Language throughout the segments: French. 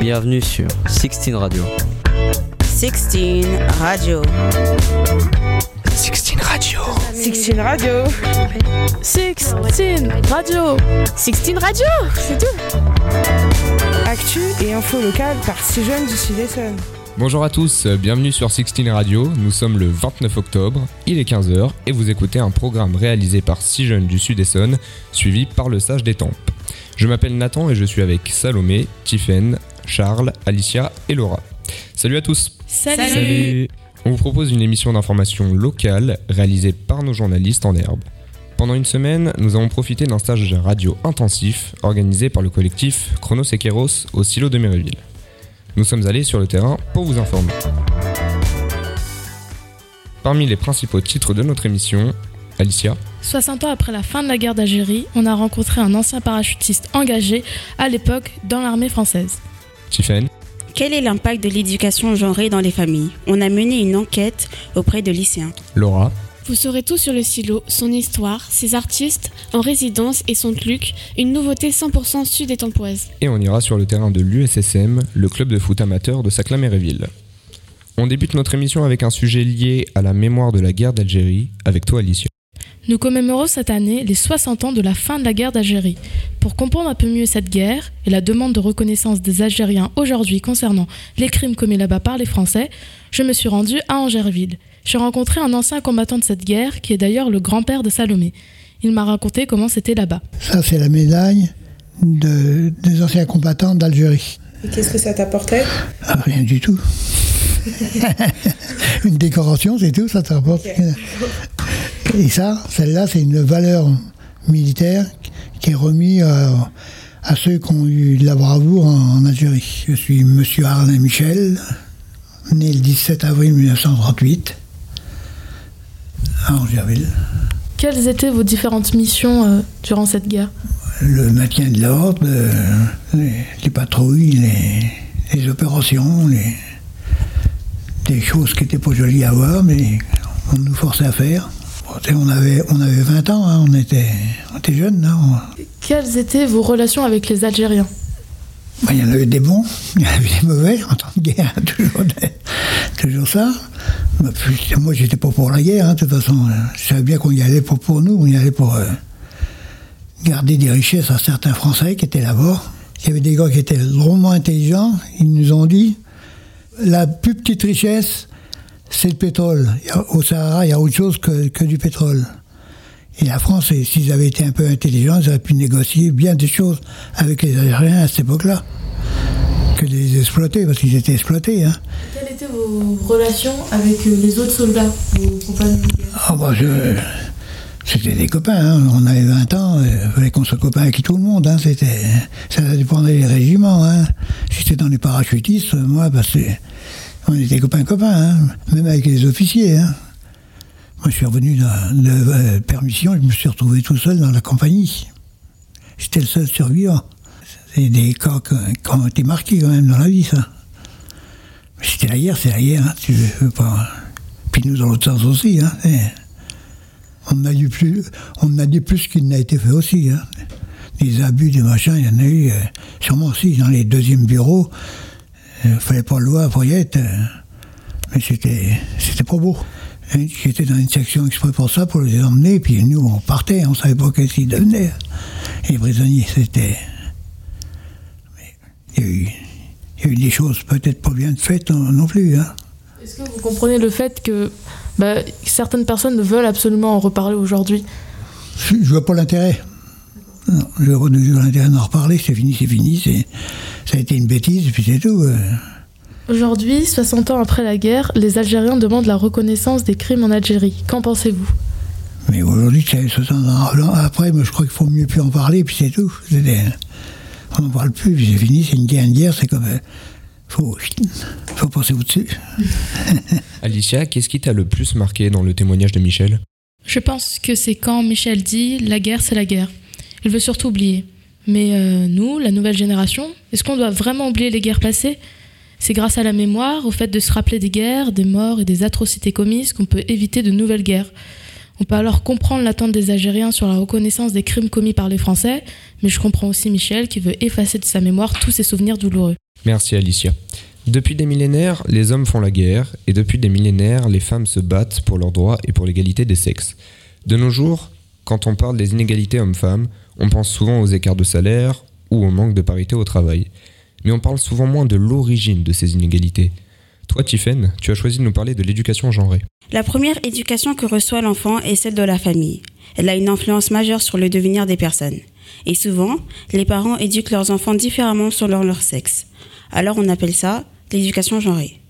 Bienvenue sur 16 Radio. 16 Radio. 16 Radio. 16 Radio. 16 Radio. 16 Radio, c'est tout. Actu et info locale par 6 jeunes du Sud-Essonne. Bonjour à tous, bienvenue sur 16 Radio. Nous sommes le 29 octobre, il est 15h et vous écoutez un programme réalisé par 6 jeunes du Sud-Essonne, suivi par le Sage des Tempes. Je m'appelle Nathan et je suis avec Salomé, Tiffaine, Charles, Alicia et Laura. Salut à tous Salut, Salut. On vous propose une émission d'information locale réalisée par nos journalistes en herbe. Pendant une semaine, nous avons profité d'un stage radio intensif organisé par le collectif Chronos Equeros au silo de Méréville. Nous sommes allés sur le terrain pour vous informer. Parmi les principaux titres de notre émission, Alicia. 60 ans après la fin de la guerre d'Algérie, on a rencontré un ancien parachutiste engagé à l'époque dans l'armée française. Tiffen. Quel est l'impact de l'éducation genrée dans les familles? On a mené une enquête auprès de lycéens. Laura. Vous saurez tout sur le silo, son histoire, ses artistes en résidence et son truc, une nouveauté 100% sud étampoise. Et on ira sur le terrain de l'USSM, le club de foot amateur de Saclay-Méréville. On débute notre émission avec un sujet lié à la mémoire de la guerre d'Algérie, avec toi Alicia. Nous commémorons cette année les 60 ans de la fin de la guerre d'Algérie. Pour comprendre un peu mieux cette guerre et la demande de reconnaissance des Algériens aujourd'hui concernant les crimes commis là-bas par les Français, je me suis rendue à Angerville. J'ai rencontré un ancien combattant de cette guerre qui est d'ailleurs le grand-père de Salomé. Il m'a raconté comment c'était là-bas. Ça, c'est la médaille de, des anciens combattants d'Algérie. Et qu'est-ce que ça t'apportait? Ah, Rien du tout. une décoration, c'est tout, ça t'apporte. Okay. Et ça, celle-là, c'est une valeur militaire qui est remise à, à ceux qui ont eu de la bravoure en, en Algérie. Je suis Monsieur Arnaud Michel, né le 17 avril 1938 à Angerville. Quelles étaient vos différentes missions euh, durant cette guerre? Le maintien de l'ordre, euh, les, les, patrouilles, les, les opérations, les, des choses qui n'étaient pas jolies à voir, mais on nous forçait à faire. On avait, on avait 20 ans, hein, on, était, on était jeunes. Hein. Quelles étaient vos relations avec les Algériens? Ben, Il y en avait des bons, il y en avait des mauvais en temps de guerre, toujours, toujours ça. Moi, j'étais pas pour la guerre, hein, de toute façon. Je savais bien qu'on y allait pas pour nous, on y allait pour euh, garder des richesses à certains Français qui étaient là-bas. Il y avait des gars qui étaient drôlement intelligents, ils nous ont dit la plus petite richesse, c'est le pétrole. Au Sahara, il y a autre chose que, que du pétrole. Et la France, s'ils avaient été un peu intelligents, ils auraient pu négocier bien des choses avec les Algériens à cette époque-là, que de les exploiter, parce qu'ils étaient exploités. Hein. Quelles étaient vos relations avec les autres soldats, vos compagnons Ah bah je... C'était des copains, hein. on avait 20 ans, il fallait qu'on soit copains avec tout le monde. Hein. C'était, ça dépendait des régiments. Hein. Si c'était dans les parachutistes, moi, bah, on était copains-copains, hein. même avec les officiers. Hein. Moi, je suis revenu de, de euh, permission, je me suis retrouvé tout seul dans la compagnie. J'étais le seul survivant. C'est des cas qui ont été marqués quand même dans la vie, ça. C'était la c'est guerre, hein. Puis nous, dans l'autre sens aussi, hein. On a dit plus, on plus qu'il n'a été fait aussi. Hein. Des abus, des machins, il y en a eu, euh, sûrement aussi dans les deuxièmes bureaux. Il euh, fallait pas le voir, Foyette. Euh, mais c'était, c'était pas beau. Hein, J'étais dans une section exprès pour ça, pour les emmener, puis nous, on partait, on savait pas qu'est-ce qu'ils devenaient. Les prisonniers, c'était. Il y, a eu, il y a eu des choses peut-être pas bien faites non, non plus. Hein. Est-ce que vous comprenez le fait que bah, certaines personnes veulent absolument en reparler aujourd'hui? Je ne vois pas l'intérêt. Non, je vois pas l'intérêt d'en reparler, c'est fini, c'est fini, ça a été une bêtise, et puis c'est tout. Euh. Aujourd'hui, 60 ans après la guerre, les Algériens demandent la reconnaissance des crimes en Algérie. Qu'en pensez-vous? Mais aujourd'hui, 60 ans après, moi, je crois qu'il faut mieux plus en parler, puis c'est tout. On n'en parle plus, puis c'est fini, c'est une guerre, une guerre, c'est comme... Euh, faut, faut passer au-dessus. Alicia, qu'est-ce qui t'a le plus marqué dans le témoignage de Michel? Je pense que c'est quand Michel dit la guerre, c'est la guerre. Il veut surtout oublier. Mais euh, nous, la nouvelle génération, est-ce qu'on doit vraiment oublier les guerres passées C'est grâce à la mémoire, au fait de se rappeler des guerres, des morts et des atrocités commises qu'on peut éviter de nouvelles guerres. On peut alors comprendre l'attente des Algériens sur la reconnaissance des crimes commis par les Français, mais je comprends aussi Michel qui veut effacer de sa mémoire tous ses souvenirs douloureux. Merci Alicia. Depuis des millénaires, les hommes font la guerre, et depuis des millénaires, les femmes se battent pour leurs droits et pour l'égalité des sexes. De nos jours, quand on parle des inégalités hommes-femmes, on pense souvent aux écarts de salaire ou au manque de parité au travail. Mais on parle souvent moins de l'origine de ces inégalités. Toi, Tiffaine, tu as choisi de nous parler de l'éducation genrée. La première éducation que reçoit l'enfant est celle de la famille. Elle a une influence majeure sur le devenir des personnes. Et souvent, les parents éduquent leurs enfants différemment selon leur sexe. Alors on appelle ça l'éducation genrée.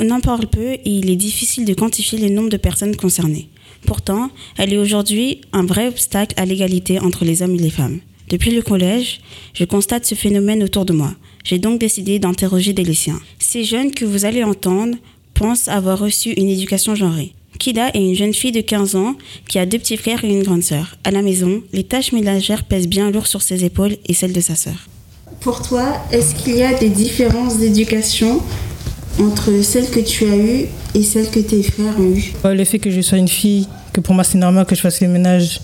On en parle peu et il est difficile de quantifier le nombre de personnes concernées. Pourtant, elle est aujourd'hui un vrai obstacle à l'égalité entre les hommes et les femmes. Depuis le collège, je constate ce phénomène autour de moi. J'ai donc décidé d'interroger des lycéens. Ces jeunes que vous allez entendre pensent avoir reçu une éducation genrée. Kida est une jeune fille de 15 ans qui a deux petits frères et une grande sœur. À la maison, les tâches ménagères pèsent bien lourd sur ses épaules et celles de sa sœur. Pour toi, est-ce qu'il y a des différences d'éducation entre celles que tu as eues et celles que tes frères ont eues Le fait que je sois une fille, que pour moi c'est normal que je fasse les ménages,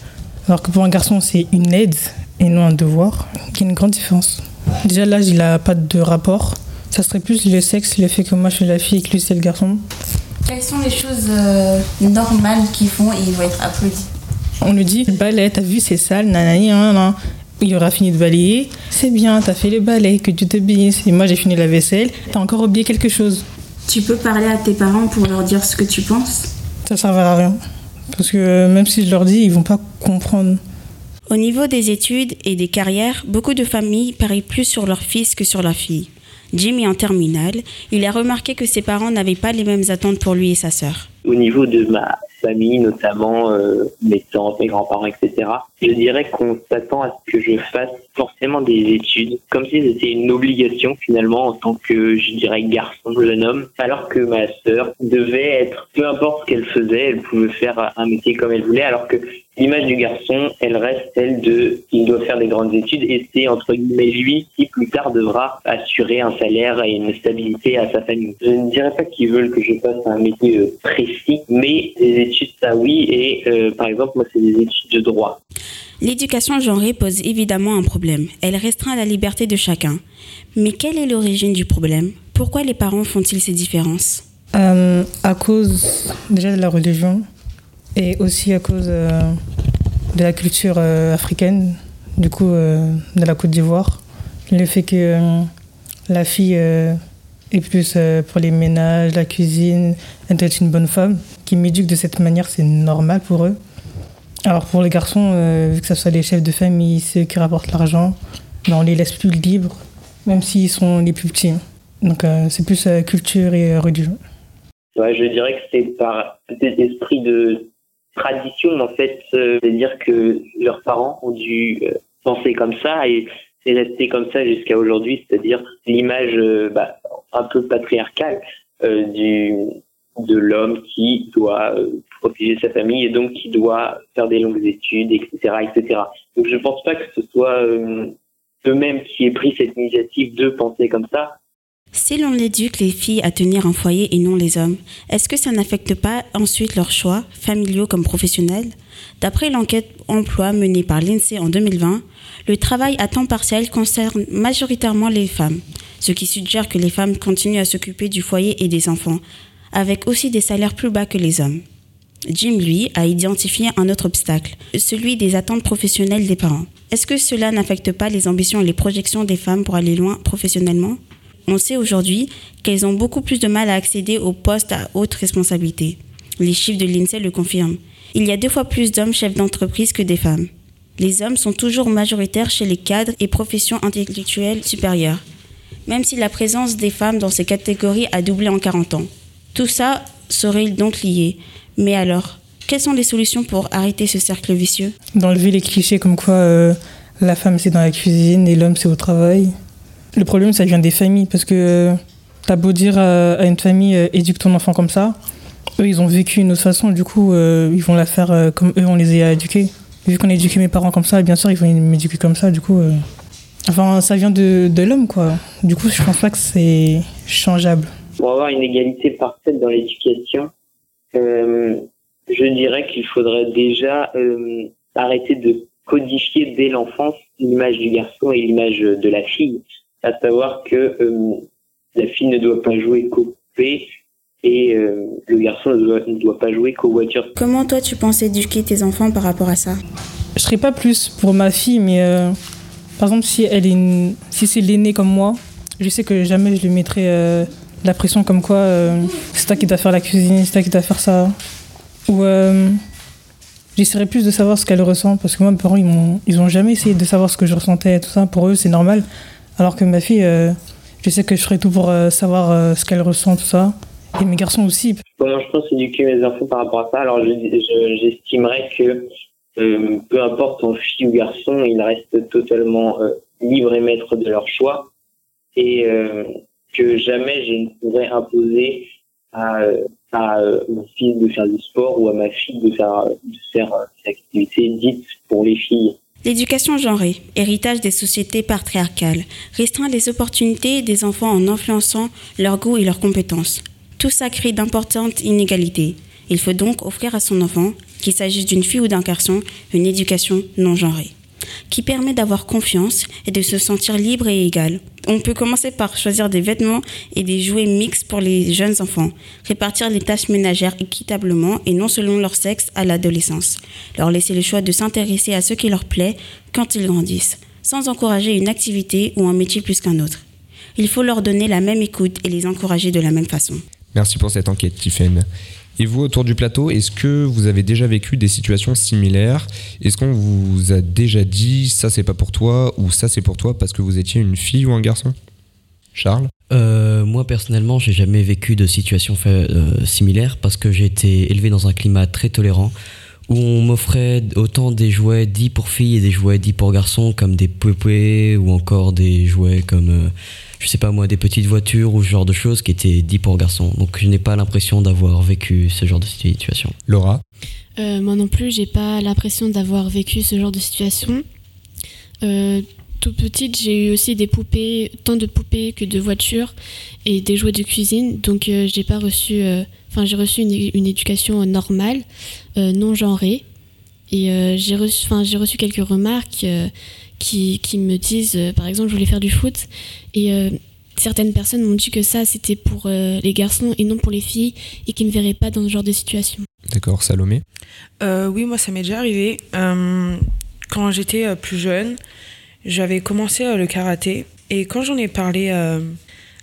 alors que pour un garçon c'est une aide et non un devoir, y a une grande différence. Déjà l'âge il n'a pas de rapport, ça serait plus le sexe, le fait que moi je suis la fille et que lui c'est le garçon. Quelles sont les choses euh, normales qu'ils font et ils vont être applaudis? On lui dit, le balai, t'as vu c'est sale, nanani, nan, Il aura fini de balayer. C'est bien, t'as fait le balai, que tu te bénisses. Et moi j'ai fini la vaisselle, t'as encore oublié quelque chose. Tu peux parler à tes parents pour leur dire ce que tu penses? Ça servira à rien. Parce que euh, même si je leur dis, ils vont pas comprendre. Au niveau des études et des carrières, beaucoup de familles parient plus sur leur fils que sur la fille. Jim est en terminale. Il a remarqué que ses parents n'avaient pas les mêmes attentes pour lui et sa sœur. Au niveau de ma notamment euh, mes tantes, mes grands-parents, etc., je dirais qu'on s'attend à ce que je fasse forcément des études, comme si c'était une obligation finalement en tant que, je dirais, garçon, jeune homme, alors que ma sœur devait être, peu importe ce qu'elle faisait, elle pouvait faire un métier comme elle voulait, alors que l'image du garçon, elle reste celle de il doit faire des grandes études et c'est entre guillemets lui qui plus tard devra assurer un salaire et une stabilité à sa famille. Je ne dirais pas qu'ils veulent que je fasse un métier euh, précis, mais des études ça oui et euh, par exemple moi c'est des études de droit. L'éducation genrée pose évidemment un problème. Elle restreint la liberté de chacun. Mais quelle est l'origine du problème? Pourquoi les parents font-ils ces différences? Euh, À cause déjà de la religion et aussi à cause euh, de la culture euh, africaine, du coup de la Côte d'Ivoire. Le fait que la fille est plus pour les ménages, la cuisine, elle doit être une bonne femme, qui m'éduque de cette manière, c'est normal pour eux. Alors pour les garçons, euh, que ce soit les chefs de famille, ceux qui rapportent l'argent, ben, on les laisse plus libres, même s'ils sont les plus petits. Donc euh, c'est plus euh, culture et religion. Ouais, je dirais que c'est par des esprits de tradition en fait, c'est-à-dire que leurs parents ont dû penser comme ça et c'est resté comme ça jusqu'à aujourd'hui, c'est-à-dire l'image bah, un peu patriarcale du de l'homme qui doit euh, protéger sa famille et donc qui doit faire des longues études, etc., etc. Donc je pense pas que ce soit euh, eux-mêmes qui aient pris cette initiative de penser comme ça. Si l'on éduque les filles à tenir un foyer et non les hommes, est-ce que ça n'affecte pas ensuite leurs choix, familiaux comme professionnels? D'après l'enquête emploi menée par l'INSEE en 2020, le travail à temps partiel concerne majoritairement les femmes, ce qui suggère que les femmes continuent à s'occuper du foyer et des enfants, avec aussi des salaires plus bas que les hommes. Jim, lui, a identifié un autre obstacle, celui des attentes professionnelles des parents. Est-ce que cela n'affecte pas les ambitions et les projections des femmes pour aller loin professionnellement? On sait aujourd'hui qu'elles ont beaucoup plus de mal à accéder aux postes à haute responsabilité. Les chiffres de l'INSEE le confirment. Il y a deux fois plus d'hommes chefs d'entreprise que des femmes. Les hommes sont toujours majoritaires chez les cadres et professions intellectuelles supérieures, même si la présence des femmes dans ces catégories a doublé en 40 ans. Tout ça serait donc lié? Mais alors, quelles sont les solutions pour arrêter ce cercle vicieux? D'enlever les clichés comme quoi euh, la femme c'est dans la cuisine et l'homme c'est au travail. Le problème ça vient des familles parce que euh, t'as beau dire à, une famille euh, éduque ton enfant comme ça, eux ils ont vécu une autre façon, du coup ils vont la faire comme eux on les a éduqués. Vu qu'on a éduqué mes parents comme ça, bien sûr ils vont m'éduquer comme ça, du coup. Enfin ça vient de, de l'homme quoi. Du coup je pense pas que c'est changeable pour avoir une égalité parfaite dans l'éducation, euh, je dirais qu'il faudrait déjà euh, arrêter de codifier dès l'enfance l'image du garçon et l'image de la fille. À savoir que la fille ne doit pas jouer qu'au poupées et le garçon ne doit, ne doit pas jouer qu'aux voitures. Comment toi tu penses éduquer tes enfants par rapport à ça? Je serais pas plus pour ma fille, mais par exemple si elle est si c'est l'aîné comme moi, je sais que jamais je lui mettrai la pression comme quoi c'est toi qui dois faire la cuisine, c'est toi qui dois faire ça. Ou J'essaierais plus de savoir ce qu'elle ressent parce que moi, mes parents, ils m'ont, ils ont jamais essayé de savoir ce que je ressentais et tout ça. Pour eux, c'est normal. Alors que ma fille, euh, je sais que je ferai tout pour euh, savoir euh, ce qu'elle ressent, tout ça. Et mes garçons aussi. Comment je pense éduquer mes enfants par rapport à ça Alors, j'estimerais que peu importe ton fille ou garçon, ils restent totalement libres et maîtres de leur choix. Et que jamais je ne pourrais imposer à à euh, mon fils de faire du sport ou à ma fille de faire, de faire euh, des activités dites pour les filles. L'éducation genrée, héritage des sociétés patriarcales, restreint les opportunités des enfants en influençant leur goût et leurs compétences. Tout ça crée d'importantes inégalités. Il faut donc offrir à son enfant, qu'il s'agisse d'une fille ou d'un garçon, une éducation non genrée qui permet d'avoir confiance et de se sentir libre et égal. On peut commencer par choisir des vêtements et des jouets mixtes pour les jeunes enfants, répartir les tâches ménagères équitablement et non selon leur sexe à l'adolescence, leur laisser le choix de s'intéresser à ce qui leur plaît quand ils grandissent, sans encourager une activité ou un métier plus qu'un autre. Il faut leur donner la même écoute et les encourager de la même façon. Merci pour cette enquête, Tiffen. Et vous, autour du plateau, est-ce que vous avez déjà vécu des situations similaires? Est-ce qu'on vous a déjà dit ça c'est pas pour toi ou ça c'est pour toi parce que vous étiez une fille ou un garçon? Charles? Euh, Moi personnellement, j'ai jamais vécu de situation euh, similaire parce que j'ai été élevé dans un climat très tolérant où on m'offrait autant des jouets dits pour filles et des jouets dits pour garçons comme des poupées ou encore des jouets comme euh, je sais pas moi, des petites voitures ou ce genre de choses qui étaient dit pour garçons. Donc je n'ai pas l'impression d'avoir vécu ce genre de situation. Laura euh, Moi non plus, j'ai pas l'impression d'avoir vécu ce genre de situation. Euh, tout petite, j'ai eu aussi des poupées, tant de poupées que de voitures et des jouets de cuisine. Donc euh, j'ai pas reçu, enfin j'ai reçu une, éducation normale, non genrée. Et j'ai reçu, j'ai reçu quelques remarques qui, qui me disent, euh, par exemple, je voulais faire du foot et euh, certaines personnes m'ont dit que ça c'était pour euh, les garçons et non pour les filles et qui ne me verraient pas dans ce genre de situation. D'accord, Salomé? Oui, moi ça m'est déjà arrivé. quand j'étais plus jeune, j'avais commencé le karaté et quand j'en ai parlé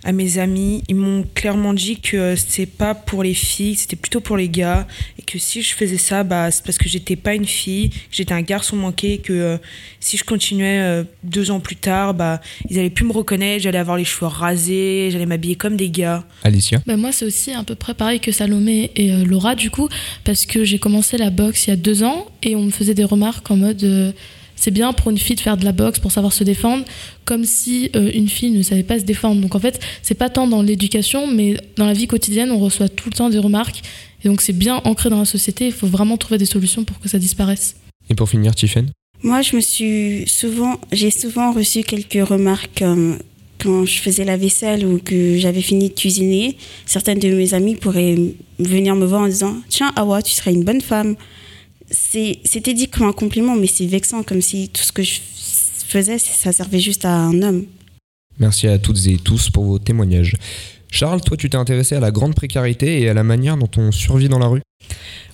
à mes amis. Ils m'ont clairement dit que c'est pas pour les filles, c'était plutôt pour les gars. Et que si je faisais ça, bah, c'est parce que j'étais pas une fille, que j'étais un garçon manqué. Que euh, si je continuais euh, deux ans plus tard, bah, ils allaient plus me reconnaître, j'allais avoir les cheveux rasés, j'allais m'habiller comme des gars. Alicia bah, Moi, c'est aussi à peu près pareil que Salomé et euh, Laura, du coup, parce que j'ai commencé la boxe il y a deux ans et on me faisait des remarques en mode c'est bien pour une fille de faire de la boxe pour savoir se défendre, comme si euh, une fille ne savait pas se défendre. Donc en fait, c'est pas tant dans l'éducation, mais dans la vie quotidienne, on reçoit tout le temps des remarques. Et donc c'est bien ancré dans la société. Il faut vraiment trouver des solutions pour que ça disparaisse. Et pour finir, Tiffen? Moi, je me suis souvent, j'ai souvent reçu quelques remarques comme quand je faisais la vaisselle ou que j'avais fini de cuisiner, certaines de mes amies pourraient venir me voir en disant Tiens, Awa, tu serais une bonne femme c'était dit comme un compliment, mais c'est vexant, comme si tout ce que je faisais, ça servait juste à un homme. Merci à toutes et tous pour vos témoignages. Charles, toi, tu t'es intéressé à la grande précarité et à la manière dont on survit dans la rue?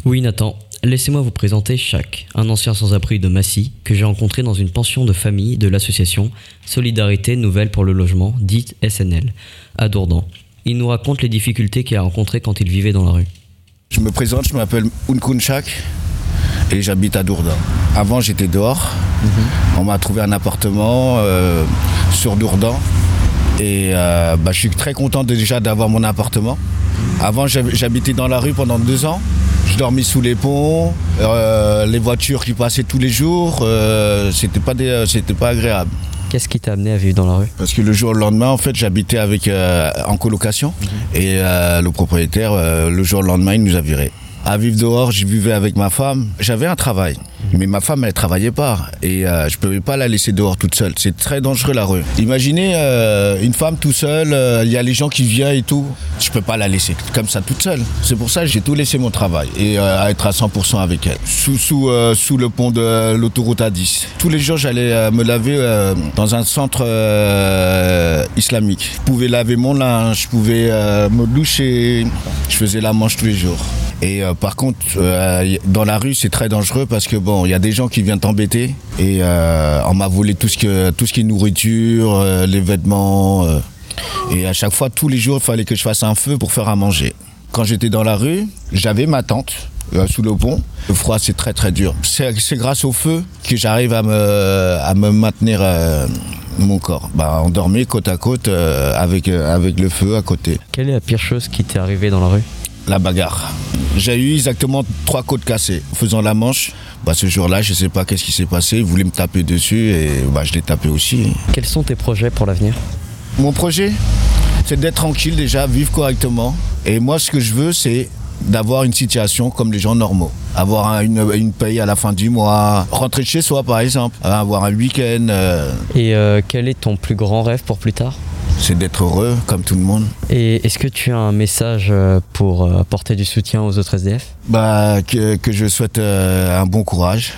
Oui, Nathan. Laissez-moi vous présenter Jacques, un ancien sans-abri de Massy que j'ai rencontré dans une pension de famille de l'association Solidarité Nouvelle pour le Logement, dite SNL, à Dourdan. Il nous raconte les difficultés qu'il a rencontrées quand il vivait dans la rue. Je me présente, je m'appelle Unkun Chak et j'habite à Dourdan. Avant, j'étais dehors. Mhm. On m'a trouvé un appartement euh, sur Dourdan. Et euh, bah, je suis très content déjà d'avoir mon appartement. Avant, j'habitais dans la rue pendant deux ans. Je dormais sous les ponts, euh, les voitures qui passaient tous les jours. c'était pas c'était pas agréable. Qu'est-ce qui t'a amené à vivre dans la rue? Parce que le jour au lendemain, en fait, j'habitais avec en colocation mhm. et le propriétaire, le jour au lendemain, il nous a virés à vivre dehors, je vivais avec ma femme. J'avais un travail. Mais ma femme, elle travaillait pas. Et euh, je pouvais pas la laisser dehors toute seule. C'est très dangereux la rue. Imaginez euh, une femme tout seule, euh, il y a les gens qui viennent et tout. Je peux pas la laisser comme ça toute seule. C'est pour ça que j'ai tout laissé mon travail et euh, à être à 100% avec elle. Sous, sous, le pont de l'autoroute A10. Tous les jours, j'allais me laver dans un centre islamique. Je pouvais laver mon linge, je pouvais me doucher. Je faisais la manche tous les jours. Et euh, par contre, euh, dans la rue, c'est très dangereux parce que bon, il y a des gens qui viennent t'embêter et euh, on m'a volé tout ce que tout ce qui est nourriture, les vêtements. et à chaque fois, tous les jours, il fallait que je fasse un feu pour faire à manger. Quand j'étais dans la rue, j'avais ma tente euh, sous le pont. Le froid, c'est très très dur. C'est grâce au feu que j'arrive à me à me maintenir mon corps. Bah, on dormait côte à côte avec avec le feu à côté. Quelle est la pire chose qui t'est arrivée dans la rue? La bagarre. J'ai eu exactement trois côtes cassées. Faisant la manche, bah, ce jour-là, je sais pas qu'est-ce qui s'est passé. Il voulait me taper dessus et bah, je l'ai tapé aussi. Quels sont tes projets pour l'avenir? Mon projet, c'est d'être tranquille déjà, vivre correctement. Et moi, ce que je veux, c'est d'avoir une situation comme les gens normaux. Avoir un- une, une paye à la fin du mois, rentrer chez soi par exemple, avoir un week-end. euh, Et euh, quel est ton plus grand rêve pour plus tard? C'est d'être heureux comme tout le monde. Et est-ce que tu as un message euh, pour euh, apporter du soutien aux autres SDF Bah, que, que je souhaite euh, un bon courage.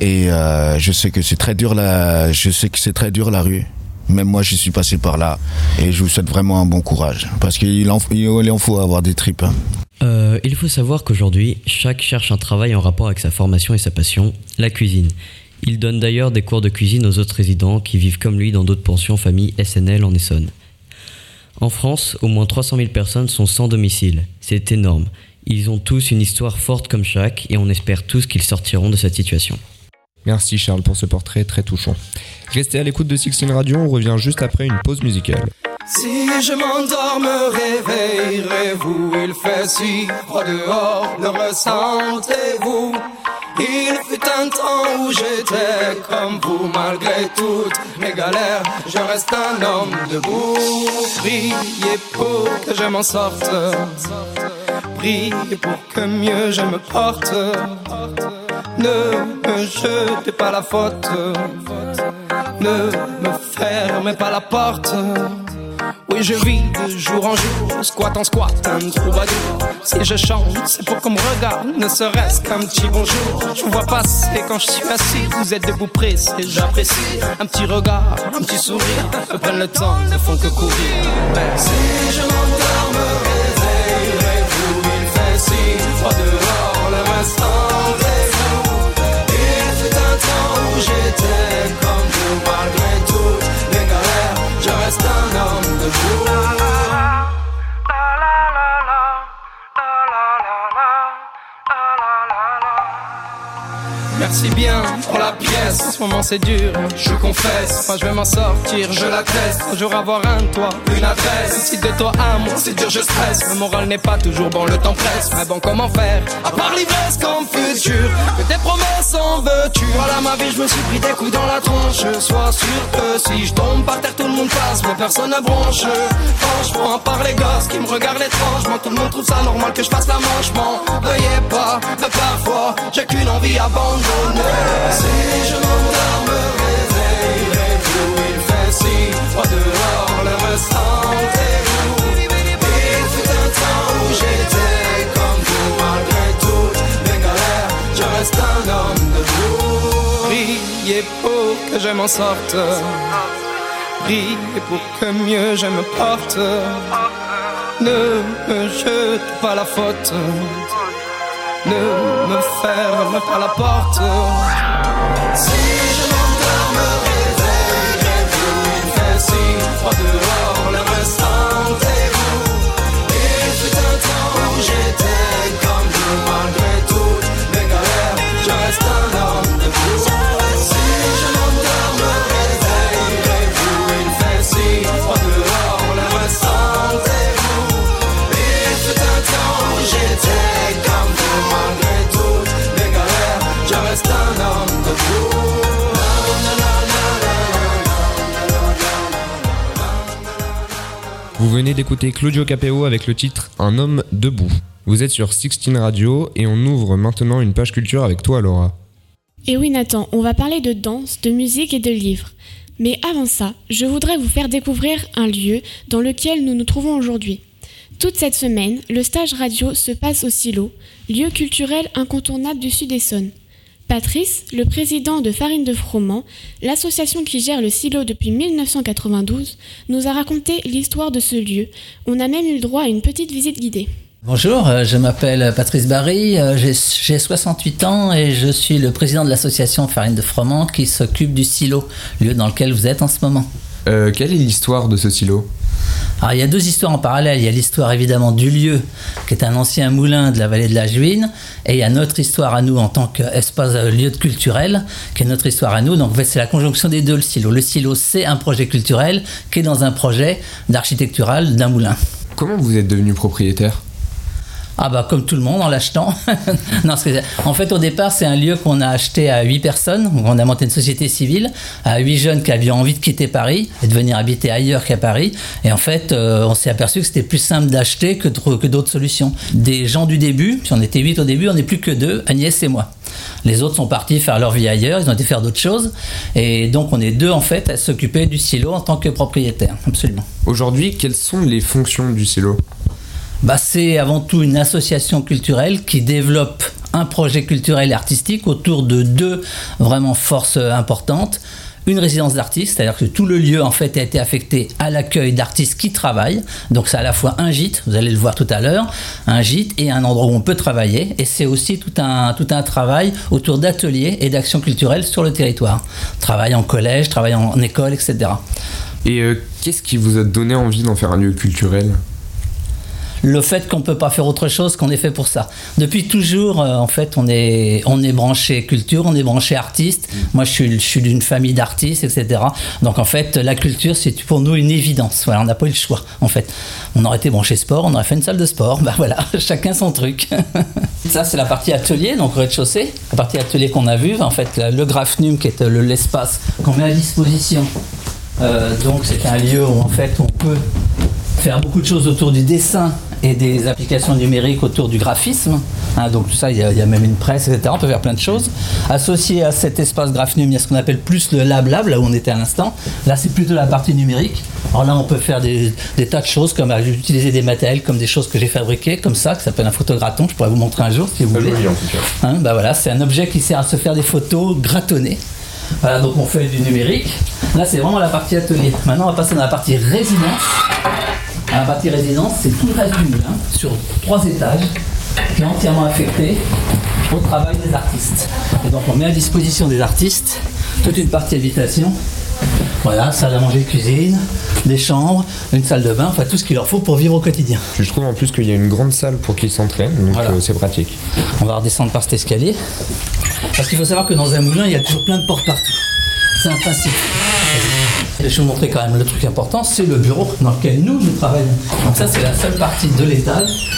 Et euh, je sais que c'est très dur la, je sais que c'est très dur la rue. Même moi, je suis passé par là. Et je vous souhaite vraiment un bon courage. Parce qu'il en, il en faut avoir des tripes. hein. Euh, il faut savoir qu'aujourd'hui, chaque cherche un travail en rapport avec sa formation et sa passion, la cuisine. Il donne d'ailleurs des cours de cuisine aux autres résidents qui vivent comme lui dans d'autres pensions familles SNL en Essonne. En France, au moins 300 000 personnes sont sans domicile. C'est énorme. Ils ont tous une histoire forte comme chaque et on espère tous qu'ils sortiront de cette situation. Merci Charles pour ce portrait très touchant. Restez à l'écoute de Sixteen Radio, on revient juste après une pause musicale. Si je m'endors, me réveillerez-vous Il fait si froid dehors, le ressentez-vous Il fut un temps où j'étais comme vous Malgré toutes mes galères, je reste un homme debout. Priez pour que je m'en sorte. Priez pour que mieux je me porte. Ne me jetez pas la faute. Ne me fermez pas la porte oui, je vis de jour en jour, squat en squat, un troubadour. Si je chante, c'est pour qu'on me regarde, ne serait-ce qu'un petit bonjour. Je vous vois passer quand je suis assis, vous êtes debout pressé, j'apprécie. Un petit regard, un petit sourire, me prennent le temps, ne font que courir. Si je m'endors, me réveillerez-vous, il fait si froid dehors, le restant Merci pour la pièce, en ce moment c'est dur, je confesse. Moi je vais m'en sortir, je l'atteste. Un jour avoir un toit, une adresse. Si de toi à moi c'est dur, je stresse. Le moral n'est pas toujours bon, le temps presse. Mais bon, comment faire? À part l'ivresse comme futur, que tes promesses en veux-tu? Voilà ma vie, je me suis pris des coups dans la tronche. Sois sûr que si je tombe par terre, tout le monde passe, mais personne ne bronche. Franchement, à part les gosses qui me regardent étrangement, tout le monde trouve ça normal que je fasse la manche. M'en veuillez pas, mais parfois j'ai qu'une envie abandonnée. Pour que je m'en sorte. Priez pour que mieux je me porte. Ne me jete pas la faute. Ne me ferme pas la porte. Vous venez d'écouter Claudio Capeo avec le titre Un homme debout. Vous êtes sur Sixteen Radio et on ouvre maintenant une page culture avec toi Laura. Et oui Nathan, on va parler de danse, de musique et de livres. Mais avant ça, je voudrais vous faire découvrir un lieu dans lequel nous nous trouvons aujourd'hui. Toute cette semaine, le stage radio se passe au Silo, lieu culturel incontournable du Sud-Essonne. Patrice, le président de Farine de Froment, l'association qui gère le silo depuis 1992, nous a raconté l'histoire de ce lieu. On a même eu le droit à une petite visite guidée. Bonjour, euh, je m'appelle Patrice Barry, euh, j'ai 68 ans et je suis le président de l'association Farine de Froment qui s'occupe du silo, lieu dans lequel vous êtes en ce moment. Euh, quelle est l'histoire de ce silo? Alors, il y a deux histoires en parallèle. Il y a l'histoire évidemment du lieu, qui est un ancien moulin de la vallée de la Juine, et il y a notre histoire à nous en tant qu'espace lieu de culturel, qui est notre histoire à nous. Donc, en c'est la conjonction des deux, le silo. Le silo, c'est un projet culturel qui est dans un projet d'architectural d'un moulin. Comment vous êtes devenu propriétaire? Ah bah comme tout le monde en l'achetant. non, en fait au départ c'est un lieu qu'on a acheté à 8 personnes. On a monté une société civile à 8 jeunes qui avaient envie de quitter Paris et de venir habiter ailleurs qu'à Paris. Et en fait euh, on s'est aperçu que c'était plus simple d'acheter que, que d'autres solutions. Des gens du début, puis on était 8 au début, on n'est plus que deux, Agnès et moi. Les autres sont partis faire leur vie ailleurs, ils ont été faire d'autres choses. Et donc on est deux en fait à s'occuper du silo en tant que propriétaire, absolument. Aujourd'hui, quelles sont les fonctions du silo? Bah, c'est avant tout une association culturelle qui développe un projet culturel et artistique autour de deux vraiment forces importantes. Une résidence d'artistes, c'est-à-dire que tout le lieu en fait a été affecté à l'accueil d'artistes qui travaillent. Donc c'est à la fois un gîte, vous allez le voir tout à l'heure, un gîte et un endroit où on peut travailler. Et c'est aussi tout un, tout un travail autour d'ateliers et d'actions culturelles sur le territoire. Travail en collège, travail en école, etc. Et euh, qu'est-ce qui vous a donné envie d'en faire un lieu culturel? Le fait qu'on peut pas faire autre chose qu'on est fait pour ça. Depuis toujours, euh, en fait, on est, on est branché culture, on est branché artiste. Mm. Moi, je suis, je suis d'une famille d'artistes, etc. Donc, en fait, la culture, c'est pour nous une évidence. Voilà, on n'a pas eu le choix, en fait. On aurait été branché sport, on aurait fait une salle de sport. Ben voilà, chacun son truc. ça, c'est la partie atelier, donc rez-de-chaussée. La partie atelier qu'on a vue, en fait, le Graphnum, qui est l'espace qu'on met à disposition. Euh, donc, c'est un lieu où, en fait, on peut faire beaucoup de choses autour du dessin et des applications numériques autour du graphisme. Hein, donc tout ça, il y, a, même une presse, etc. On peut faire plein de choses. Associé à cet espace graphnum, il y a ce qu'on appelle plus le Lab Lab, là où on était à l'instant. Là, c'est plutôt la partie numérique. Alors là, on peut faire des, tas de choses, comme utiliser des matériels, comme des choses que j'ai fabriquées, comme ça, qui s'appelle un photograton. Je pourrais vous montrer un jour si vous voulez. Hein, bah voilà, c'est un objet qui sert à se faire des photos gratonnées. Voilà, donc on fait du numérique. Là, c'est vraiment la partie atelier. Maintenant, on va passer dans la partie résidence. À la partie résidence, c'est tout le reste du moulin, sur trois étages, qui est entièrement affecté au travail des artistes. Et donc on met à disposition des artistes toute une partie habitation. Voilà, salle à manger, cuisine, des chambres, une salle de bain, enfin tout ce qu'il leur faut pour vivre au quotidien. Je trouve en plus qu'il y a une grande salle pour qu'ils s'entraînent, donc euh, c'est pratique. On va redescendre par cet escalier. Parce qu'il faut savoir que dans un moulin, il y a toujours plein de portes partout. C'est un principe. Je vais vous montrer quand même le truc important, c'est le bureau dans lequel nous, nous travaillons. Donc ça, c'est la seule partie de l'étage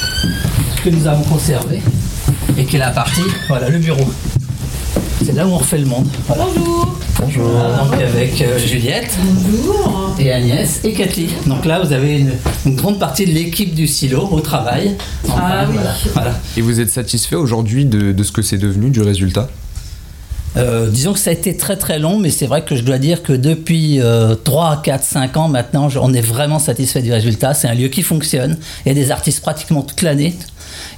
que nous avons conservé et qui est la partie, voilà, le bureau. C'est là où on refait le monde. Bonjour Bonjour Donc avec euh, Juliette Bonjour. et Agnès et Cathy. Donc là, vous avez une, grande partie de l'équipe du silo au travail. ah oui. Voilà. Et vous êtes satisfait aujourd'hui de, de ce que c'est devenu, du résultat? Euh, disons que ça a été très très long, mais c'est vrai que je dois dire que depuis 3, 4, 5 ans maintenant, on est vraiment satisfait du résultat. C'est un lieu qui fonctionne. Il y a des artistes pratiquement toute l'année.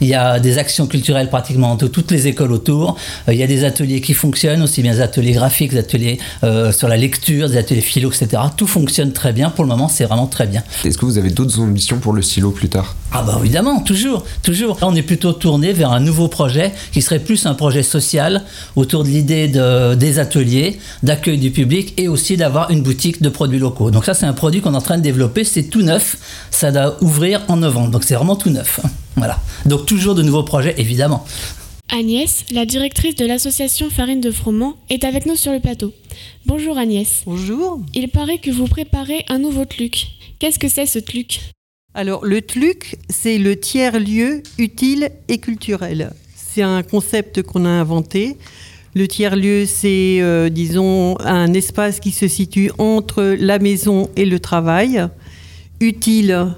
Il y a des actions culturelles pratiquement de toutes les écoles autour. Euh, il y a des ateliers qui fonctionnent, aussi bien des ateliers graphiques, des ateliers euh, sur la lecture, des ateliers philo, etc. Tout fonctionne très bien. Pour le moment, c'est vraiment très bien. Est-ce que vous avez d'autres ambitions pour le silo plus tard? Ah bah évidemment, toujours, toujours. Là, on est plutôt tourné vers un nouveau projet qui serait plus un projet social autour de l'idée de, des ateliers, d'accueil du public et aussi d'avoir une boutique de produits locaux. Donc ça, c'est un produit qu'on est en train de développer. C'est tout neuf. Ça doit ouvrir en novembre. Donc c'est vraiment tout neuf. Voilà. Donc toujours de nouveaux projets, évidemment. Agnès, la directrice de l'association Farine de Froment, est avec nous sur le plateau. Bonjour Agnès. Bonjour. Il paraît que vous préparez un nouveau TLUC. Qu'est-ce que c'est ce TLUC Alors le TLUC, c'est le tiers-lieu utile et culturel. C'est un concept qu'on a inventé. Le tiers-lieu, c'est, euh, disons, un espace qui se situe entre la maison et le travail. Utile,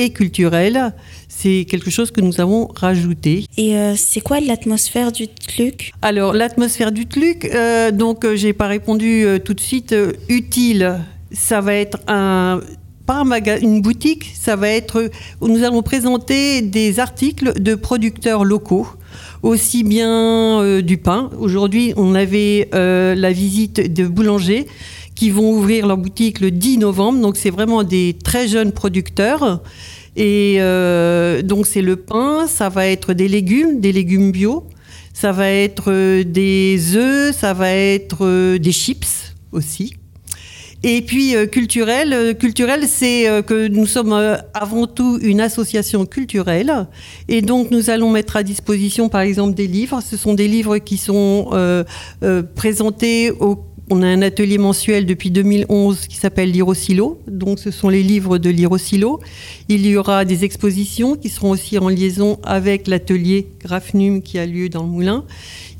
et culturel. C'est quelque chose que nous avons rajouté. Et euh, c'est quoi l'atmosphère du TLUC? Alors, l'atmosphère du TLUC, euh, donc euh, j'ai pas répondu euh, tout de suite. utile, ça va être un une boutique, ça va être où nous allons présenter des articles de producteurs locaux, aussi bien euh, du pain. Aujourd'hui, on avait euh, la visite de boulangers qui vont ouvrir leur boutique le 10 novembre. Donc, c'est vraiment des très jeunes producteurs. Et euh, donc, c'est le pain, ça va être des légumes, des légumes bio, ça va être euh, des œufs, ça va être euh, des chips aussi. Et puis culturel, culturel, c'est que nous sommes avant tout une association culturelle, et donc nous allons mettre à disposition, par exemple, des livres. Ce sont des livres qui sont présentés au on a un atelier mensuel depuis 2011 qui s'appelle Lire. Donc, ce sont les livres de Lire. Il y aura des expositions qui seront aussi en liaison avec l'atelier Graphnum qui a lieu dans le Moulin.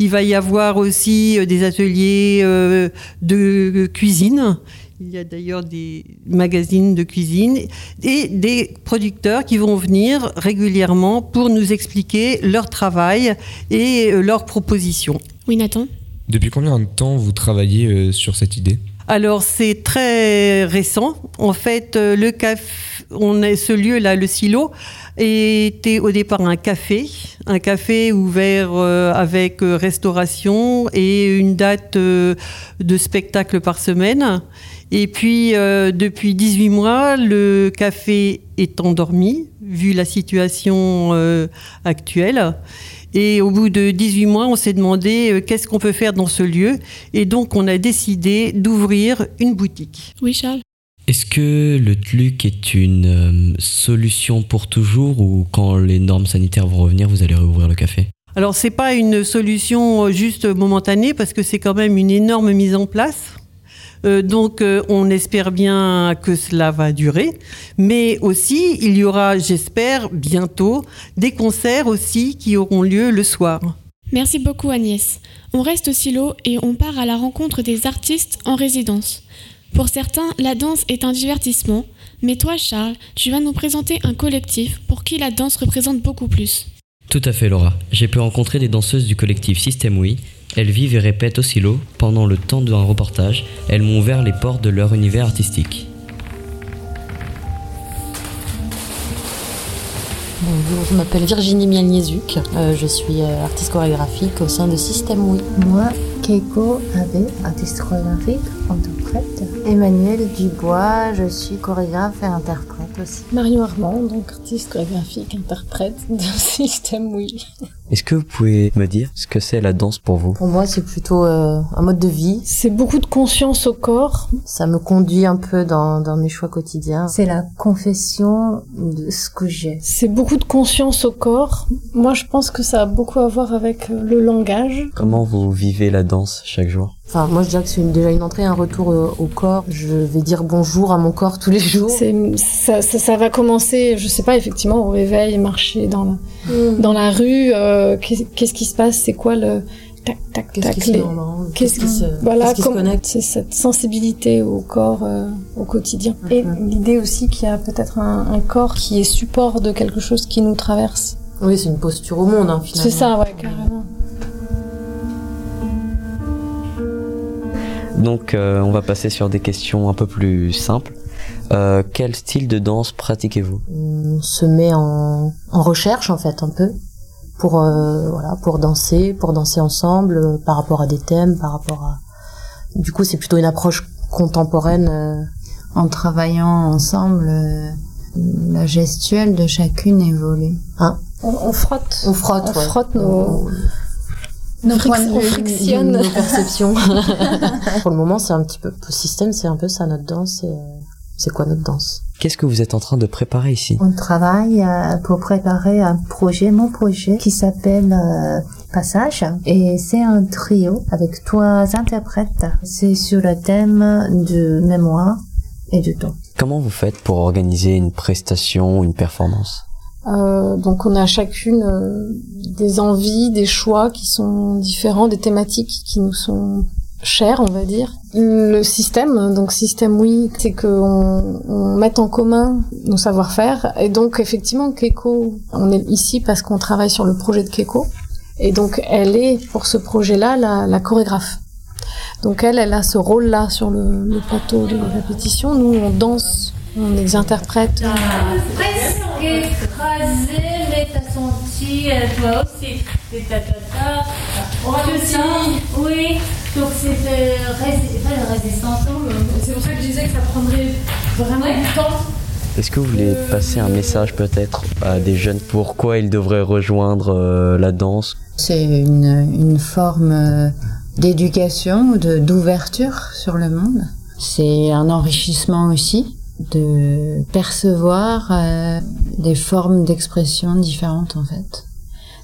Il va y avoir aussi euh, des ateliers euh, de cuisine. Il y a d'ailleurs des magazines de cuisine et des producteurs qui vont venir régulièrement pour nous expliquer leur travail et euh, leurs propositions. Oui, Nathan? Depuis combien de temps vous travaillez euh, sur cette idée? Alors c'est très récent. En fait, euh, le café, on ce lieu-là, le silo, était au départ un café, un café ouvert euh, avec restauration et une date de spectacle par semaine. Et puis depuis 18 mois, le café est endormi vu la situation actuelle. Et au bout de 18 mois, on s'est demandé euh, qu'est-ce qu'on peut faire dans ce lieu. Et donc, on a décidé d'ouvrir une boutique. Oui, Charles Est-ce que le TLUC est une euh, solution pour toujours ou quand les normes sanitaires vont revenir, vous allez réouvrir le café? Alors, c'est pas une solution euh, juste momentanée parce que c'est quand même une énorme mise en place. Euh, donc, euh, on espère bien que cela va durer. Mais aussi, il y aura, j'espère, bientôt des concerts aussi qui auront lieu le soir. Merci beaucoup Agnès. On reste au silo et on part à la rencontre des artistes en résidence. Pour certains, la danse est un divertissement, mais toi Charles, tu vas nous présenter un collectif pour qui la danse représente beaucoup plus. Tout à fait Laura. J'ai pu rencontrer des danseuses du collectif System Oui. Elles vivent et répètent au silo pendant le temps d'un reportage. Elles m'ont ouvert les portes de leur univers artistique. Bonjour, je m'appelle Virginie Mielniezuk, euh, je suis euh, artiste chorégraphique au sein de System Oui. Moi, Keiko Abe, artiste chorégraphique, interprète. Emmanuel Dubois, je suis chorégraphe et interprète aussi. Marion Armand, donc artiste chorégraphique, interprète de System Oui. Est-ce que vous pouvez me dire ce que c'est la danse pour vous? Pour moi, c'est plutôt euh, un mode de vie. C'est beaucoup de conscience au corps. Ça me conduit un peu dans, dans mes choix quotidiens. C'est la confession de ce que j'ai. C'est beaucoup de conscience au corps. Moi, je pense que ça a beaucoup à voir avec euh, le langage. Comment vous vivez la danse chaque jour? Enfin, moi, je dirais que c'est une- déjà une entrée, un retour euh, au corps. Je vais dire bonjour à mon corps tous les jours. C'est, ça, ça, ça va commencer, je sais pas, effectivement, au réveil, marcher dans la, Mm. dans la rue. euh, qu'est- qu'est-ce qui se passe? C'est quoi le tac tac Qu'est-ce tac les- Qu'est-ce Qu'est-ce qui se- voilà qu'est-ce qui se comme- connecte? C'est cette sensibilité au corps euh, au quotidien. Et l'idée aussi qu'il y a peut-être un, un corps qui est support de quelque chose qui nous traverse. Oui, c'est une posture au monde, hein, finalement. C'est ça, ouais, carrément. Donc euh, on va passer sur des questions un peu plus simples. Euh, quel style de danse pratiquez-vous? On se met en, en recherche en fait un peu pour euh, voilà pour danser pour danser ensemble euh, par rapport à des thèmes par rapport à du coup c'est plutôt une approche contemporaine euh. En travaillant ensemble, euh, la gestuelle de chacune évolue. Hein? On, on frotte. on frotte On ouais. frotte nos, Nos fric- points de frictionne. nos perceptions pour le moment c'est un petit peu le système c'est un peu ça notre danse euh, c'est quoi notre danse Qu'est-ce que vous êtes en train de préparer ici? On travaille euh, pour préparer un projet, mon projet, qui s'appelle euh, Passage. Et c'est un trio avec trois interprètes. C'est sur le thème de mémoire et de temps. Comment vous faites pour organiser une prestation, une performance? Euh, donc on a chacune euh, des envies, des choix qui sont différents, des thématiques qui nous sont cher, on va dire. Le système, donc système oui, c'est qu'on on mette en commun nos savoir-faire. Et donc effectivement, Keiko, on est ici parce qu'on travaille sur le projet de Keiko. Et donc elle est pour ce projet-là la, chorégraphe. Donc elle, elle a ce rôle-là sur le, plateau de répétition. Nous, on danse, on les interprète. T'as senti, euh, toi aussi, des tatata. Toi aussi, oui. Donc c'est euh, pas de résistance, c'est pour ça que je disais que ça prendrait vraiment du temps. Est-ce que vous voulez passer un message peut-être à des jeunes Pourquoi ils devraient rejoindre euh, la danse? C'est une, une forme euh, d'éducation, de- d'ouverture sur le monde. C'est un enrichissement aussi de percevoir euh, des formes d'expression différentes en fait.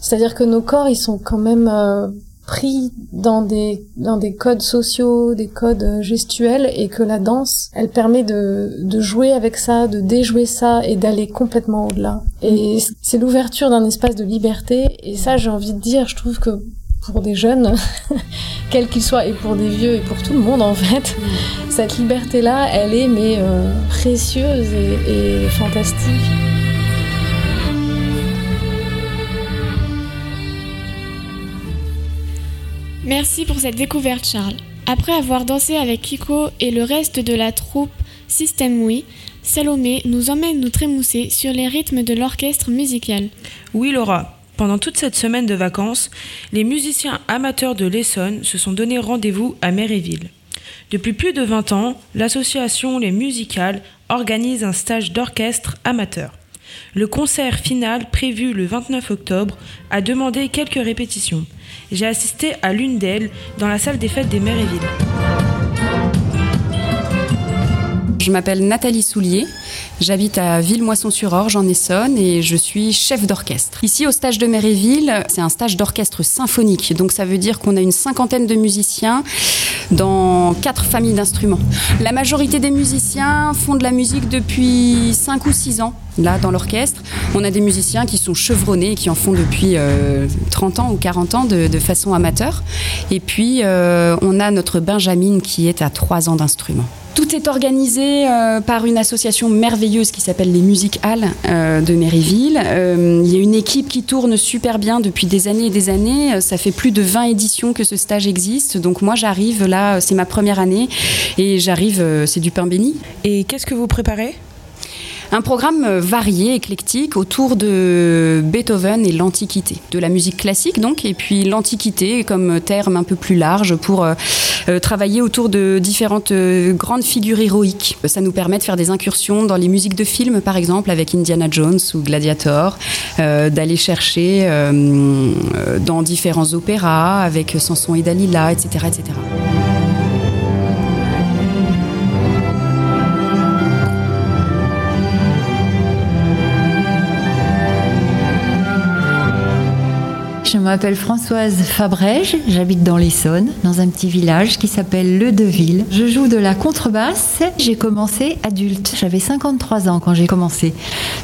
C'est-à-dire que nos corps, ils sont quand même euh, pris dans des dans des codes sociaux, des codes gestuels, et que la danse, elle permet de de jouer avec ça, de déjouer ça et d'aller complètement au-delà. Et c'est l'ouverture d'un espace de liberté. Et ça, j'ai envie de dire, je trouve que pour des jeunes, quels qu'ils soient, et pour des vieux, et pour tout le monde en fait, cette liberté-là, elle est mais euh, précieuse et, et fantastique. Merci pour cette découverte, Charles. Après avoir dansé avec Kiko et le reste de la troupe Système Oui, Salomé nous emmène nous trémousser sur les rythmes de l'orchestre musical. Oui, Laura. Pendant toute cette semaine de vacances, les musiciens amateurs de l'Essonne se sont donné rendez-vous à Méréville. Depuis plus de 20 ans, l'association Les Musicales organise un stage d'orchestre amateur. Le concert final, prévu le 29 octobre, a demandé quelques répétitions. J'ai assisté à l'une d'elles dans la salle des fêtes des Méréville. Je m'appelle Nathalie Soulier, j'habite à Villemoisson-sur-Orge en Essonne et je suis chef d'orchestre. Ici au stage de Méréville, c'est un stage d'orchestre symphonique, donc ça veut dire qu'on a une cinquantaine de musiciens dans quatre familles d'instruments. La majorité des musiciens font de la musique depuis 5 ou 6 ans. Là, dans l'orchestre, on a des musiciens qui sont chevronnés et qui en font depuis euh, 30 ans ou 40 ans de, façon amateur. Et puis, euh, on a notre Benjamin qui est à 3 ans d'instrument. Tout est organisé euh, par une association merveilleuse qui s'appelle les Musiques Halles euh, de Méréville. Euh, il y a une équipe qui tourne super bien depuis des années et des années. Ça fait plus de 20 éditions que ce stage existe. Donc moi j'arrive là, c'est ma première année et j'arrive, c'est du pain béni. Et qu'est-ce que vous préparez? Un programme euh, varié, éclectique, autour de Beethoven et l'Antiquité. De la musique classique, donc, et puis l'Antiquité comme terme un peu plus large pour euh, euh, travailler autour de différentes grandes figures héroïques. Ça nous permet de faire des incursions dans les musiques de films, par exemple, avec Indiana Jones ou Gladiator, d'aller chercher dans différents opéras avec Samson et Dalila, etc. etc. Je m'appelle Françoise Fabrège, j'habite dans l'Essonne, dans un petit village qui s'appelle Le Deville. Je joue de la contrebasse. J'ai commencé adulte. J'avais 53 ans quand j'ai commencé.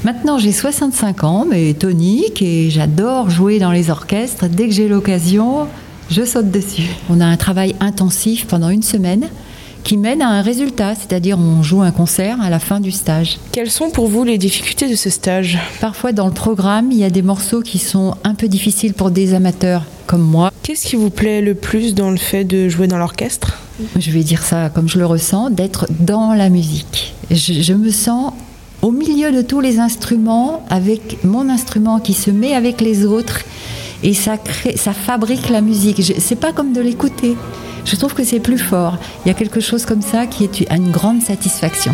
Maintenant j'ai 65 ans, mais tonique, et j'adore jouer dans les orchestres. Dès que j'ai l'occasion, je saute dessus. On a un travail intensif pendant une semaine qui mène à un résultat, c'est-à-dire on joue un concert à la fin du stage. Quelles sont pour vous les difficultés de ce stage? Parfois dans le programme, il y a des morceaux qui sont un peu difficiles pour des amateurs comme moi. Qu'est-ce qui vous plaît le plus dans le fait de jouer dans l'orchestre? Je vais dire ça comme je le ressens, d'être dans la musique. Je, je me sens au milieu de tous les instruments, avec mon instrument qui se met avec les autres, et ça, crée, ça fabrique la musique. C'est pas comme de l'écouter. Je trouve que c'est plus fort. Il y a quelque chose comme ça qui est une grande satisfaction.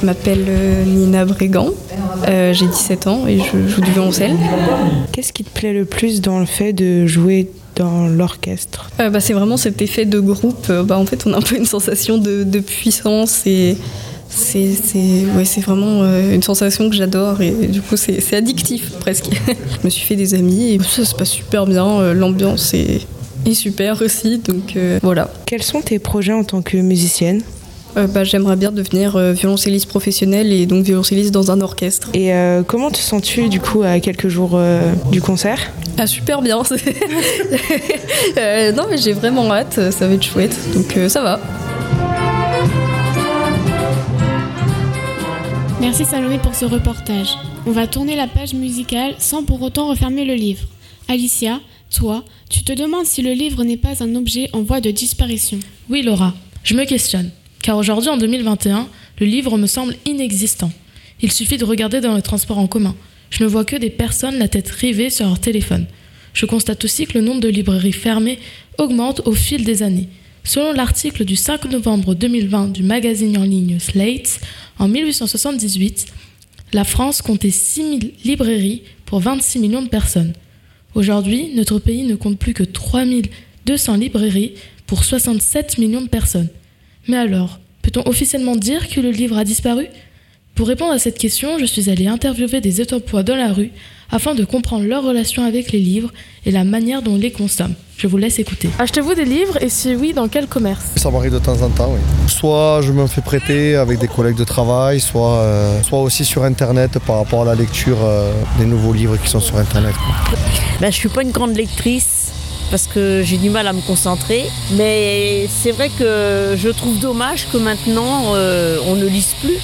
Je m'appelle euh, Nina Brégan, euh, j'ai 17 ans et je joue du violoncelle. Qu'est-ce qui te plaît le plus dans le fait de jouer dans l'orchestre Euh, bah, c'est vraiment cet effet de groupe. Euh, Bah, en fait, on a un peu une sensation de, de puissance et c'est c'est- ouais, c'est vraiment euh, une sensation que j'adore et du coup, c'est c'est addictif presque. je me suis fait des amis et ça se passe super bien. L'ambiance est, est super aussi, donc euh, voilà. Quels sont tes projets en tant que musicienne? Euh, bah, J'aimerais bien devenir euh, violoncelliste professionnel et donc violoncelliste dans un orchestre. Et euh, comment te sens-tu du coup à quelques jours euh, du concert? Ah super bien Euh, Non mais j'ai vraiment hâte, ça va être chouette, donc euh, ça va. Merci Salomé pour ce reportage. On va tourner la page musicale sans pour autant refermer le livre. Alicia, toi, tu te demandes si le livre n'est pas un objet en voie de disparition. Oui, Laura, je me questionne. Car aujourd'hui, en 2021, le livre me semble inexistant. Il suffit de regarder dans les transports en commun. Je ne vois que des personnes la tête rivée sur leur téléphone. Je constate aussi que le nombre de librairies fermées augmente au fil des années. Selon l'article du 5 novembre 2020 du magazine en ligne Slate, en 1878, la France comptait 6000 librairies pour 26 millions de personnes. Aujourd'hui, notre pays ne compte plus que 3200 librairies pour 67 millions de personnes. Mais alors, peut-on officiellement dire que le livre a disparu? Pour répondre à cette question, je suis allée interviewer des étempois dans la rue afin de comprendre leur relation avec les livres et la manière dont on les consomme. Je vous laisse écouter. Achetez-vous des livres et si oui, dans quel commerce? Ça m'arrive de temps en temps, oui. Soit je me fais prêter avec des collègues de travail, soit, euh, soit aussi sur Internet par rapport à la lecture euh, des nouveaux livres qui sont sur Internet. quoi. Ben, je suis pas une grande lectrice parce que j'ai du mal à me concentrer. Mais c'est vrai que je trouve dommage que maintenant euh, on ne lise plus.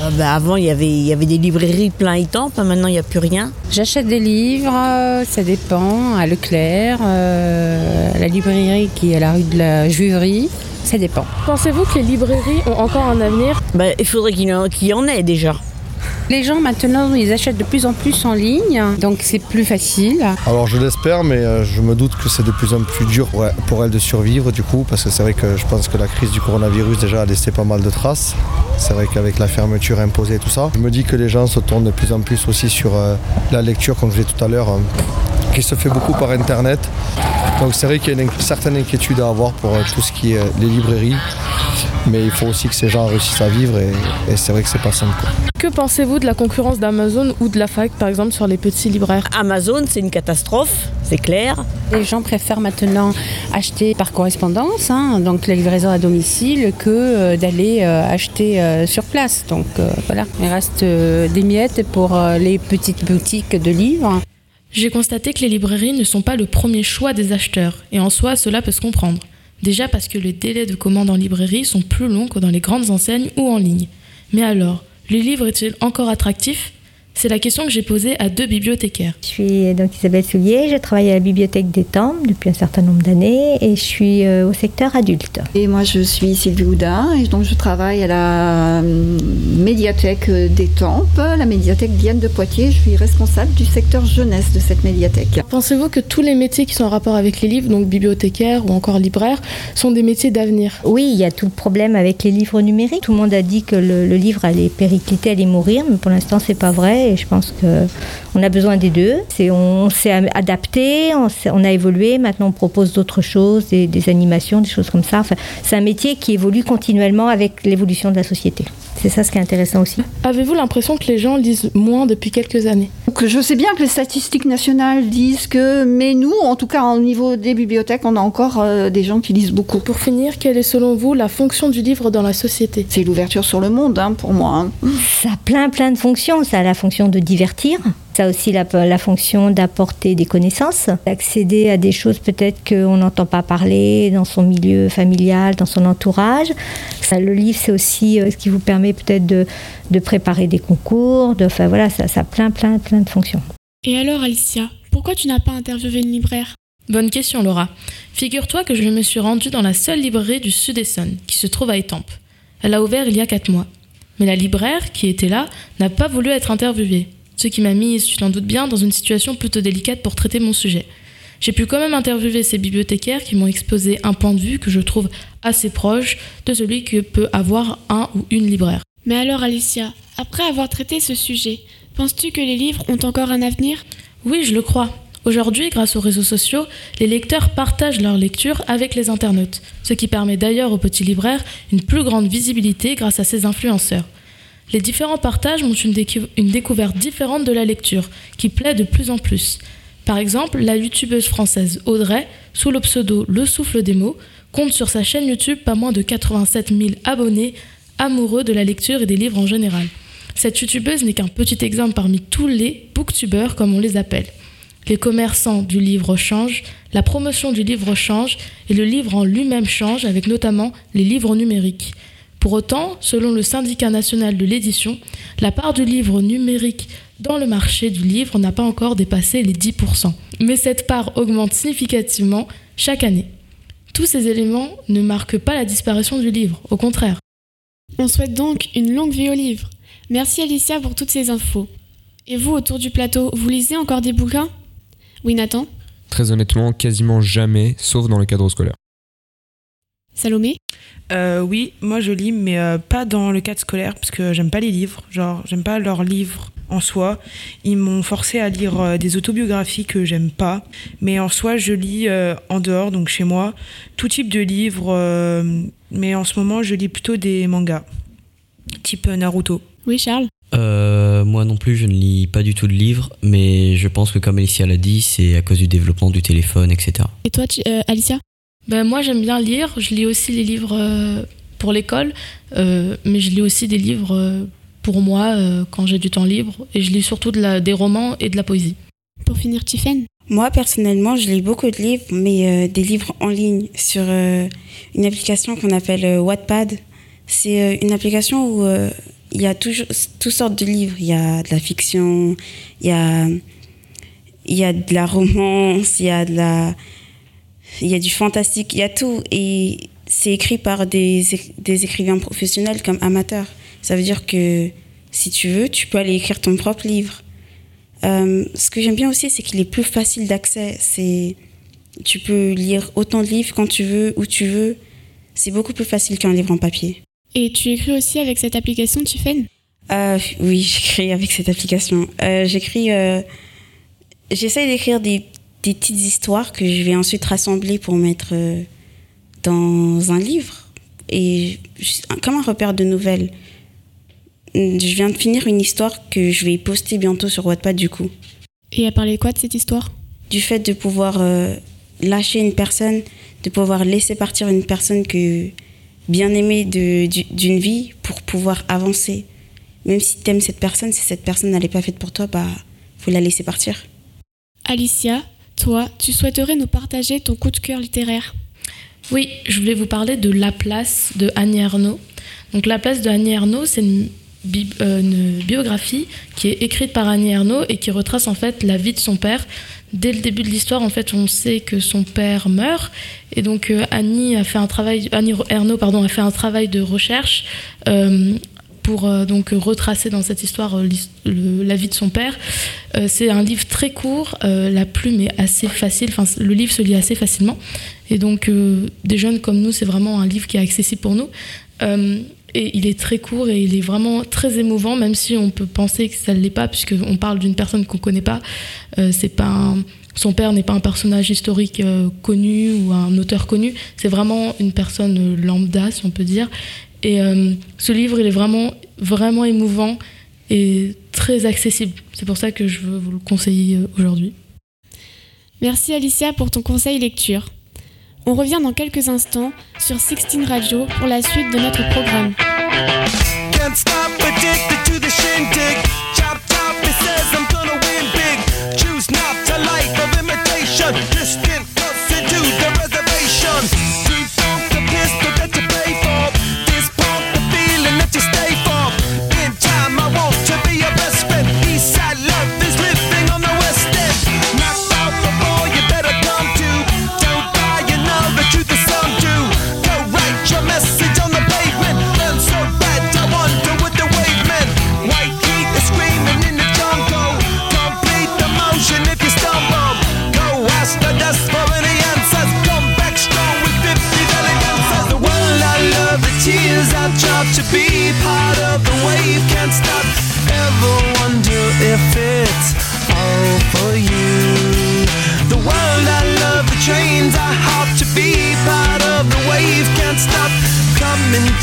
Ah ben, avant, il y, avait, il y avait des librairies plein étampes, maintenant il n'y a plus rien. J'achète des livres, euh, ça dépend, à Leclerc, euh, à la librairie qui est à la rue de la Juiverie, ça dépend. Pensez-vous que les librairies ont encore un avenir? Ben, il faudrait qu'il y, en- qu'il y en ait déjà. Les gens maintenant, ils achètent de plus en plus en ligne, donc c'est plus facile. Alors je l'espère, mais euh, je me doute que c'est de plus en plus dur pour elles de survivre du coup, parce que c'est vrai que je pense que la crise du coronavirus déjà a laissé pas mal de traces. C'est vrai qu'avec la fermeture imposée et tout ça, je me dis que les gens se tournent de plus en plus aussi sur euh, la lecture, comme je disais tout à l'heure, hein, qui se fait beaucoup par internet. Donc c'est vrai qu'il y a une certaine inquiétude à avoir pour euh, tout ce qui est euh, les librairies, mais il faut aussi que ces gens réussissent à vivre et, et c'est vrai que c'est pas simple. quoi. Que pensez-vous de la concurrence d'Amazon ou de la FAC, par exemple, sur les petits libraires? Amazon, c'est une catastrophe, c'est clair. Les gens préfèrent maintenant acheter par correspondance, hein, donc la livraison à domicile, que euh, d'aller euh, acheter euh, sur place. Donc euh, voilà, il reste euh, des miettes pour euh, les petites boutiques de livres. J'ai constaté que les librairies ne sont pas le premier choix des acheteurs, et en soi, cela peut se comprendre. Déjà parce que les délais de commande en librairie sont plus longs que dans les grandes enseignes ou en ligne. Mais alors, le livre est-il encore attractif? C'est la question que j'ai posée à deux bibliothécaires. Je suis donc Isabelle Soulier, je travaille à la bibliothèque des Tempes depuis un certain nombre d'années et je suis euh, au secteur adulte. Et moi, je suis Sylvie Houdin et donc je travaille à la euh, médiathèque des Tempes, la médiathèque Diane de Poitiers. Je suis responsable du secteur jeunesse de cette médiathèque. Pensez-vous que tous les métiers qui sont en rapport avec les livres, donc bibliothécaire ou encore libraire, sont des métiers d'avenir? Oui, il y a tout le problème avec les livres numériques. Tout le monde a dit que le, le livre allait péricliter, allait mourir, mais pour l'instant c'est pas vrai et je pense que on a besoin des deux. C'est, on s'est adapté, on, a évolué. Maintenant on propose d'autres choses, des, des animations, des choses comme ça. Enfin, c'est un métier qui évolue continuellement avec l'évolution de la société. C'est ça ce qui est intéressant aussi. Avez-vous l'impression que les gens lisent moins depuis quelques années? Donc, je sais bien que les statistiques nationales disent que, mais nous, en tout cas au niveau des bibliothèques, on a encore euh, des gens qui lisent beaucoup. Pour finir, quelle est selon vous la fonction du livre dans la société? C'est l'ouverture sur le monde, hein, pour moi. hein. Ça a plein plein de fonctions. Ça a la fonction de divertir. Ça a aussi la, la fonction d'apporter des connaissances, d'accéder à des choses peut-être qu'on n'entend pas parler dans son milieu familial, dans son entourage. Ça, le livre, c'est aussi euh, ce qui vous permet peut-être de, de préparer des concours. De, enfin voilà, ça, ça a plein plein plein de fonctions. Et alors, Alicia, pourquoi tu n'as pas interviewé une libraire? Bonne question, Laura. Figure-toi que je me suis rendue dans la seule librairie du Sud Essonne, qui se trouve à Étampes. Elle a ouvert il y a 4 mois. Mais la libraire, qui était là, n'a pas voulu être interviewée. Ce qui m'a mise, tu t'en doutes bien, dans une situation plutôt délicate pour traiter mon sujet. J'ai pu quand même interviewer ces bibliothécaires qui m'ont exposé un point de vue que je trouve assez proche de celui que peut avoir un ou une libraire. Mais alors, Alicia, après avoir traité ce sujet, penses-tu que les livres ont encore un avenir? Oui, je le crois. Aujourd'hui, grâce aux réseaux sociaux, les lecteurs partagent leur lecture avec les internautes, ce qui permet d'ailleurs aux petits libraires une plus grande visibilité grâce à ces influenceurs. Les différents partages montrent une, une découverte différente de la lecture, qui plaît de plus en plus. Par exemple, la youtubeuse française Audrey, sous le pseudo Le Souffle des mots, compte sur sa chaîne YouTube pas moins de 87 000 abonnés amoureux de la lecture et des livres en général. Cette youtubeuse n'est qu'un petit exemple parmi tous les booktubeurs comme on les appelle. Les commerçants du livre changent, la promotion du livre change et le livre en lui-même change avec notamment les livres numériques. Pour autant, selon le syndicat national de l'édition, la part du livre numérique dans le marché du livre n'a pas encore dépassé les 10%. Mais cette part augmente significativement chaque année. Tous ces éléments ne marquent pas la disparition du livre, au contraire. On souhaite donc une longue vie au livre. Merci Alicia pour toutes ces infos. Et vous, autour du plateau, vous lisez encore des bouquins? Oui, Nathan Très honnêtement, quasiment jamais, sauf dans le cadre scolaire. Salomé euh, Oui, moi je lis, mais euh, pas dans le cadre scolaire, parce que j'aime pas les livres. Genre, j'aime pas leurs livres en soi. Ils m'ont forcé à lire euh, des autobiographies que j'aime pas. Mais en soi, je lis euh, en dehors, donc chez moi, tout type de livres. euh, mais en ce moment, je lis plutôt des mangas, type Naruto. Oui, Charles Euh, moi non plus, je ne lis pas du tout de livres, mais je pense que comme Alicia l'a dit, c'est à cause du développement du téléphone, etc. Et toi, tu- euh, Alicia? Ben, moi, j'aime bien lire. Je lis aussi les livres euh, pour l'école, euh, mais je lis aussi des livres pour moi euh, quand j'ai du temps libre. Et je lis surtout de la, des romans et de la poésie. Pour finir, Tiffen? Moi, personnellement, je lis beaucoup de livres, mais euh, des livres en ligne sur euh, une application qu'on appelle euh, Wattpad. C'est euh, une application où euh, il y a toujours, toutes sortes de livres. Il y a de la fiction, il y a, il y a de la romance, il y a de la, il y a du fantastique, il y a tout. Et c'est écrit par des, des écrivains professionnels comme amateurs. Ça veut dire que si tu veux, tu peux aller écrire ton propre livre. Euh, ce que j'aime bien aussi, c'est qu'il est plus facile d'accès. C'est, tu peux lire autant de livres quand tu veux, où tu veux. C'est beaucoup plus facile qu'un livre en papier. Et tu écris aussi avec cette application, Tiffen Euh, oui, j'écris avec cette application. Euh, j'écris, euh, j'essaie d'écrire des, des petites histoires que je vais ensuite rassembler pour mettre euh, dans un livre et comme un repère de nouvelles. Je viens de finir une histoire que je vais poster bientôt sur Wattpad du coup. Et à parler quoi de cette histoire? Du fait de pouvoir lâcher une personne, de pouvoir laisser partir une personne que bien du- d'une vie pour pouvoir avancer. Même si t'aimes cette personne, si cette personne n'est pas faite pour toi, bah faut la laisser partir. Alicia, toi, tu souhaiterais nous partager ton coup de cœur littéraire? Oui, je voulais vous parler de La Place de Annie Ernaux. Donc La Place de Annie Ernaux, c'est une, bi- euh, une biographie qui est écrite par Annie Ernaux et qui retrace en fait la vie de son père. Dès le début de l'histoire, en fait, on sait que son père meurt et donc euh, Annie a fait un travail, Annie Ernaux pardon, a fait un travail de recherche euh, pour euh, donc retracer dans cette histoire la vie de son père. C'est un livre très court, la plume est assez facile, enfin le livre se lit assez facilement. Et donc des jeunes comme nous, c'est vraiment un livre qui est accessible pour nous. Et il est très court et il est vraiment très émouvant, même si on peut penser que ça ne l'est pas, puisqu'on parle d'une personne qu'on ne connaît pas. Euh, c'est pas son père n'est pas un personnage historique euh, connu ou un auteur connu, c'est vraiment une personne lambda, si on peut dire. Et euh, ce livre, il est vraiment, vraiment émouvant et très accessible. C'est pour ça que je veux vous le conseiller aujourd'hui. Merci Alicia pour ton conseil lecture. On revient dans quelques instants sur Sixteen Radio pour la suite de notre programme.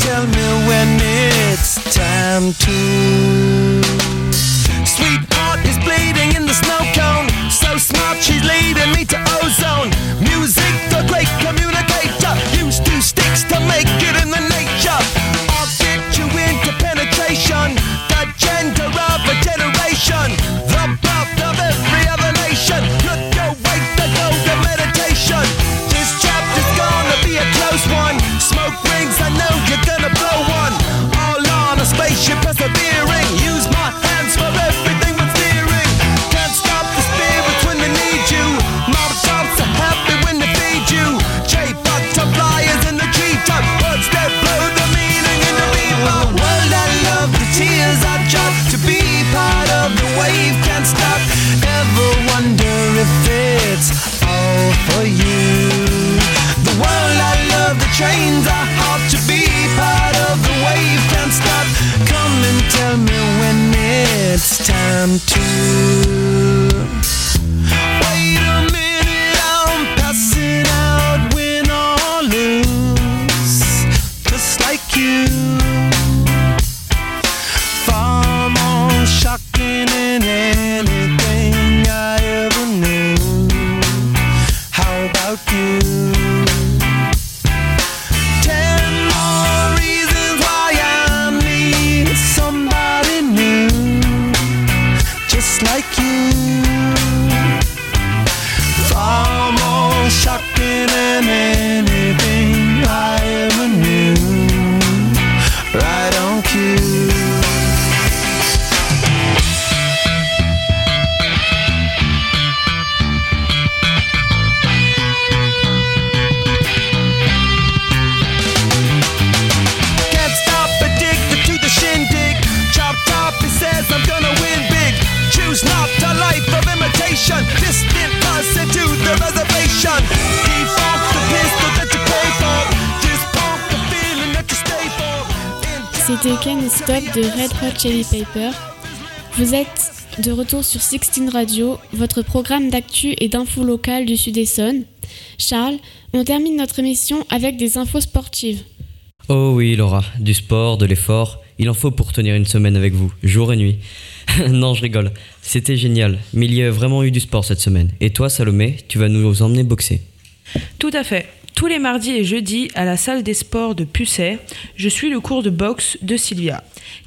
Tell me when it's time to. Sweetheart C'était Ken Stop de Red Hot Chili Pepper. Vous êtes de retour sur Sixteen Radio, votre programme d'actu et d'infos locales du Sud-Essonne. Charles, on termine notre émission avec des infos sportives. Oh oui, Laura, du sport, de l'effort, il en faut pour tenir une semaine avec vous, jour et nuit. non, je rigole, c'était génial, mais il y a vraiment eu du sport cette semaine. Et toi, Salomé, tu vas nous emmener boxer. Tout à fait. Tous les mardis et jeudis, à la salle des sports de Pucet, je suis le cours de boxe de Sylvia.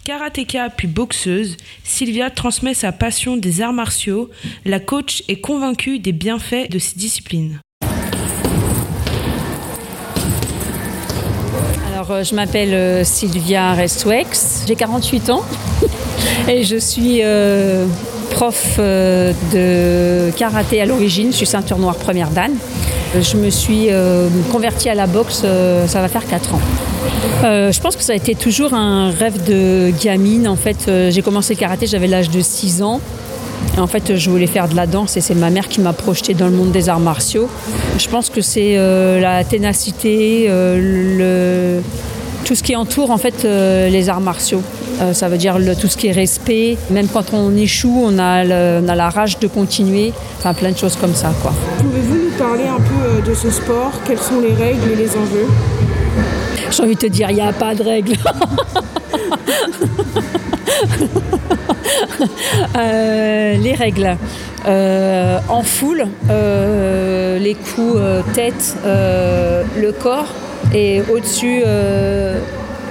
Karatéka puis boxeuse, Sylvia transmet sa passion des arts martiaux. La coach est convaincue des bienfaits de ces disciplines. Alors, euh, je m'appelle euh, Sylvia Restwex, j'ai 48 ans et je suis euh, prof euh, de karaté à l'origine. Je suis ceinture noire première dan. Je me suis euh, convertie à la boxe, euh, ça va faire 4 ans. Euh, je pense que ça a été toujours un rêve de gamine. En fait, euh, j'ai commencé le karaté, j'avais l'âge de 6 ans. En fait, je voulais faire de la danse et c'est ma mère qui m'a projetée dans le monde des arts martiaux. Je pense que c'est euh, la ténacité, euh, le, tout ce qui entoure en fait euh, les arts martiaux. Euh, ça veut dire le- tout ce qui est respect. Même quand on échoue, on a, le- on a la rage de continuer. Enfin, plein de choses comme ça, quoi. Pouvez-vous nous parler un peu euh, de ce sport? Quelles sont les règles et les enjeux? J'ai envie de te dire, il n'y a pas de règle. Euh, les règles. En foule, les coups tête, le corps et au-dessus euh,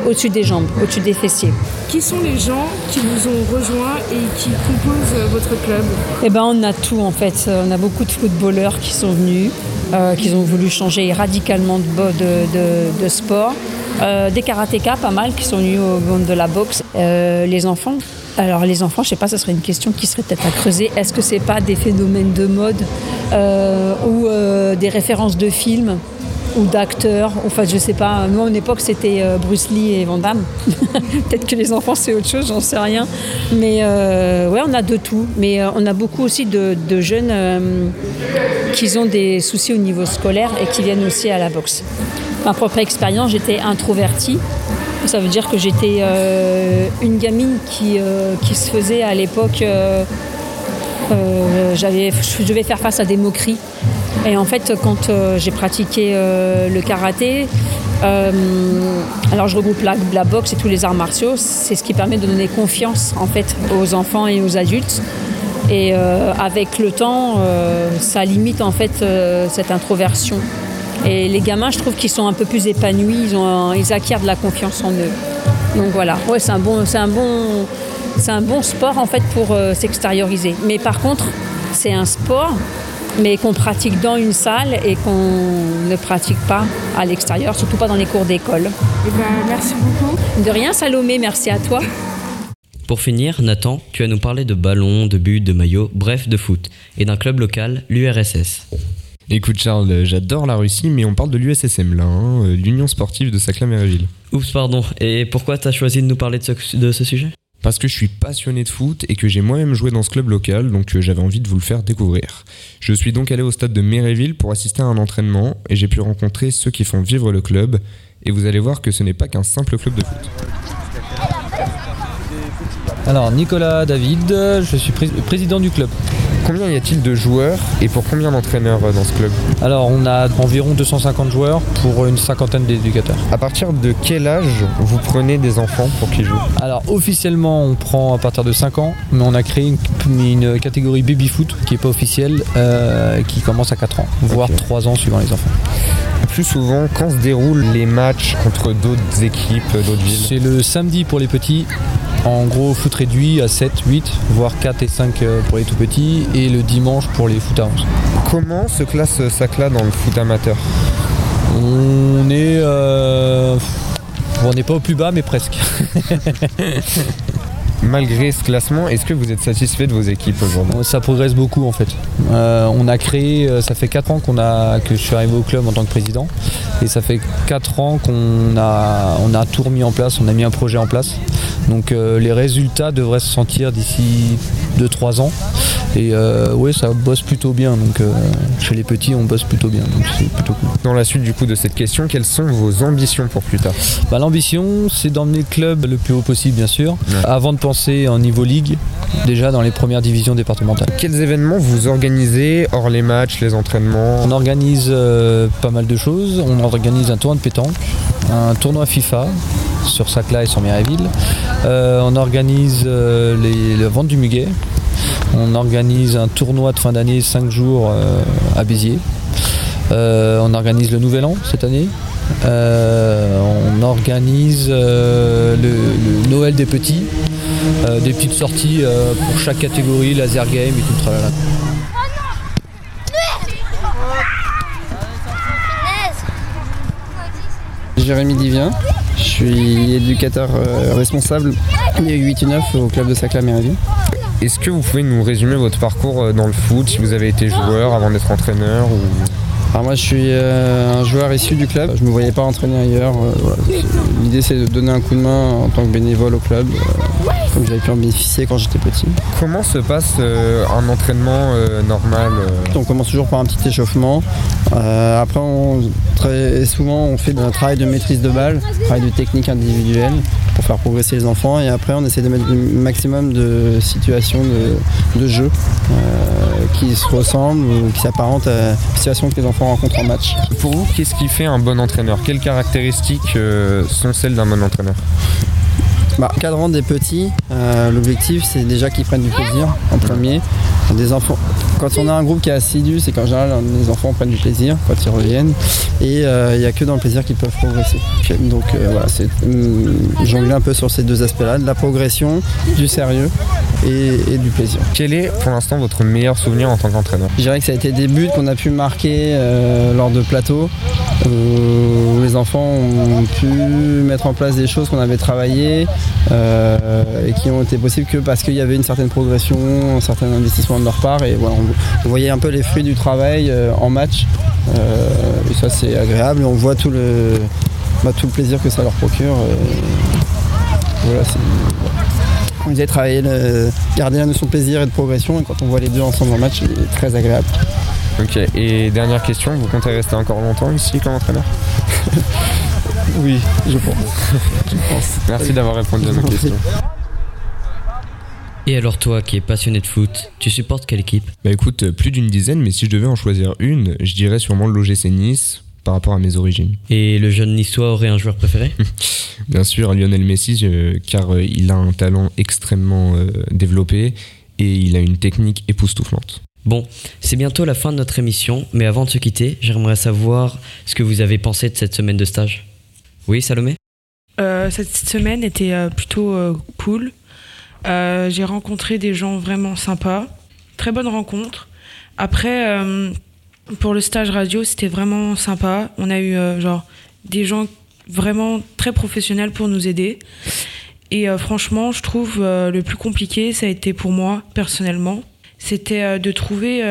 au-dessus des jambes, au-dessus des fessiers. Qui sont les gens qui vous ont rejoint et qui composent euh, votre club? Eh ben, on a tout en fait. Euh, On a beaucoup de footballeurs qui sont venus, euh, qui ont voulu changer radicalement de, de, de- de sport. Euh, des karatékas, pas mal, qui sont venus au monde de la boxe. Euh, les enfants. Alors les enfants, je sais pas, ça serait une question qui serait peut-être à creuser. Est-ce que c'est pas des phénomènes de mode ou des références de films? Ou d'acteurs Enfin, je sais pas. Nous, à une époque, c'était euh, Bruce Lee et Van Damme. Peut-être que les enfants, c'est autre chose, j'en sais rien. Mais euh, ouais, on a de tout. Mais euh, on a beaucoup aussi de, jeunes qui ont des soucis au niveau scolaire et qui viennent aussi à la boxe. Ma propre expérience, j'étais introvertie. Ça veut dire que j'étais une gamine qui, qui se faisait à l'époque. j'avais, je devais faire face à des moqueries. Et en fait, quand euh, j'ai pratiqué euh, le karaté, euh, alors je regroupe la, boxe et tous les arts martiaux, c'est ce qui permet de donner confiance en fait aux enfants et aux adultes. Et avec le temps, ça limite en fait cette introversion. Et les gamins, je trouve qu'ils sont un peu plus épanouis, ils, ils acquièrent de la confiance en eux. Donc voilà, ouais, c'est un bon, un bon, un bon sport en fait pour s'extérioriser. Mais par contre, c'est un sport, mais qu'on pratique dans une salle et qu'on ne pratique pas à l'extérieur, surtout pas dans les cours d'école. Eh ben, merci beaucoup. De rien, Salomé, merci à toi. Pour finir, Nathan, tu vas nous parler de ballon, de but, de maillot, bref, de foot, et d'un club local, l'URSS. Écoute Charles, j'adore la Russie, mais on parle de l'USSM là, hein, l'Union sportive de Saclay-Méréville. Oups, pardon. Et pourquoi t'as choisi de nous parler de ce, de ce sujet? Parce que je suis passionné de foot et que j'ai moi-même joué dans ce club local, donc euh, j'avais envie de vous le faire découvrir. Je suis donc allé au stade de Méréville pour assister à un entraînement et j'ai pu rencontrer ceux qui font vivre le club. Et vous allez voir que ce n'est pas qu'un simple club de foot. Alors, Nicolas David, je suis pré- président du club. Combien y a-t-il de joueurs et pour combien d'entraîneurs euh, dans ce club? Alors, on a environ 250 joueurs pour une cinquantaine d'éducateurs. À partir de quel âge vous prenez des enfants pour qu'ils jouent? Alors, officiellement, on prend à partir de 5 ans, mais on a créé une, une catégorie baby-foot qui n'est pas officielle, euh, qui commence à 4 ans, voire 3 ans suivant les enfants. Plus souvent, quand se déroulent les matchs contre d'autres équipes, d'autres villes C'est le samedi pour les petits, en gros foot réduit à 7, 8, voire 4 et 5 pour les tout petits, et le dimanche pour les foot à 11. Comment se classe Sacla dans le foot amateur On est... euh, on n'est pas au plus bas, mais presque. Malgré ce classement, est-ce que vous êtes satisfait de vos équipes aujourd'hui? Ça progresse beaucoup en fait. Euh, on a créé, euh, ça fait 4 ans qu'on a, que je suis arrivé au club en tant que président. Et ça fait 4 ans qu'on a, on a tout remis en place, on a mis un projet en place. Donc euh, les résultats devraient se sentir d'ici 2-3 ans. Et euh, oui, ça bosse plutôt bien. Donc euh, chez les petits, on bosse plutôt bien. Donc c'est plutôt cool. Dans la suite du coup de cette question, quelles sont vos ambitions pour plus tard? Bah, L'ambition, c'est d'emmener le club le plus haut possible, bien sûr, avant de penser en niveau ligue, déjà dans les premières divisions départementales. Quels événements vous organisez hors les matchs, les entraînements? On organise euh, pas mal de choses. On organise un tournoi de pétanque, un tournoi FIFA sur Sacla et sur Méréville. Euh, on organise euh, les, la vente du muguet. On organise un tournoi de fin d'année 5 jours euh, à Béziers. On organise le Nouvel An cette année. On organise le, Noël des petits, des petites sorties pour chaque catégorie, laser game et tout le tralala. Jérémy Divien, je suis éducateur euh, responsable des 8 et 9 au club de Sacla Méréville. Est-ce que vous pouvez nous résumer votre parcours euh, dans le foot, si vous avez été joueur avant d'être entraîneur ou... Alors moi je suis euh, un joueur issu du club, je ne me voyais pas entraîner ailleurs. euh, L'idée c'est de donner un coup de main en tant que bénévole au club, euh, comme j'avais pu en bénéficier quand j'étais petit. Comment se passe un entraînement normal On commence toujours par un petit échauffement. Après, on, très souvent, on fait un travail de maîtrise de balle, un travail de technique individuelle pour faire progresser les enfants. Et après, on essaie de mettre le maximum de situations de, de jeu euh, qui se ressemblent ou qui s'apparentent à la situation que les enfants rencontrent en match. Pour vous, qu'est-ce qui fait un bon entraîneur? Quelles caractéristiques euh, sont celles d'un bon entraîneur? Bah, encadrant des petits, euh, l'objectif c'est déjà qu'ils prennent du plaisir en premier. Des enfants, quand on a un groupe qui est assidu, c'est qu'en général les enfants prennent du plaisir quand ils reviennent et euh, il n'y a que dans le plaisir qu'ils peuvent progresser. Donc euh, voilà, c'est hum, jongler un peu sur ces deux aspects-là, de la progression, du sérieux et, et du plaisir. Quel est pour l'instant votre meilleur souvenir en tant qu'entraîneur? Je dirais que ça a été des buts qu'on a pu marquer euh, lors de plateaux où les enfants ont pu mettre en place des choses qu'on avait travaillées et qui ont été possibles que parce qu'il y avait une certaine progression, un certain investissement de leur part et voilà, on, on voyait un peu les fruits du travail euh, en match Euh, et ça c'est agréable on voit tout le, bah, tout le plaisir que ça leur procure. voilà, on disait travailler, le- garder la notion de plaisir et de progression et quand on voit les deux ensemble en match, c'est très agréable. Ok, et dernière question, vous comptez rester encore longtemps ici comme entraîneur? Oui, je pense. Merci d'avoir répondu à ma question. Et alors toi qui es passionné de foot, tu supportes quelle équipe Bah écoute, euh, plus d'une dizaine, mais si je devais en choisir une, je dirais sûrement l'OGC Nice par rapport à mes origines. Et le jeune niçois aurait un joueur préféré? Bien sûr, Lionel Messi, euh, car euh, il a un talent extrêmement euh, développé et il a une technique époustouflante. Bon, c'est bientôt la fin de notre émission, mais avant de se quitter, j'aimerais savoir ce que vous avez pensé de cette semaine de stage. Oui, Salomé? Euh, cette semaine était plutôt euh, cool. Euh, J'ai rencontré des gens vraiment sympas. Très bonne rencontre. Après, euh, pour le stage radio, c'était vraiment sympa. On a eu euh, genre des gens vraiment très professionnels pour nous aider. Et franchement, je trouve le plus compliqué, ça a été pour moi personnellement, c'était de trouver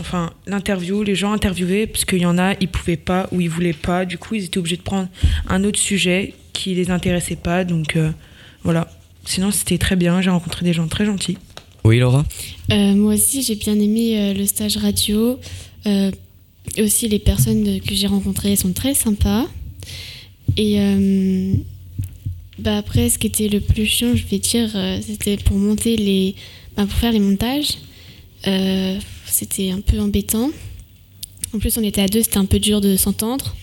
enfin l'interview, les gens interviewés, parce qu'il y en a, ils pouvaient pas ou ils voulaient pas. Du coup, ils étaient obligés de prendre un autre sujet qui les intéressait pas. Donc voilà. Sinon, c'était très bien. J'ai rencontré des gens très gentils. Oui, Laura Euh, moi aussi, j'ai bien aimé euh, le stage radio. Euh, aussi, les personnes de- que j'ai rencontrées sont très sympas. Et euh, bah après, ce qui était le plus chiant, je vais dire, euh, c'était pour monter les. bah, pour faire les montages. Euh, c'était un peu embêtant. En plus, on était à deux, c'était un peu dur de s'entendre.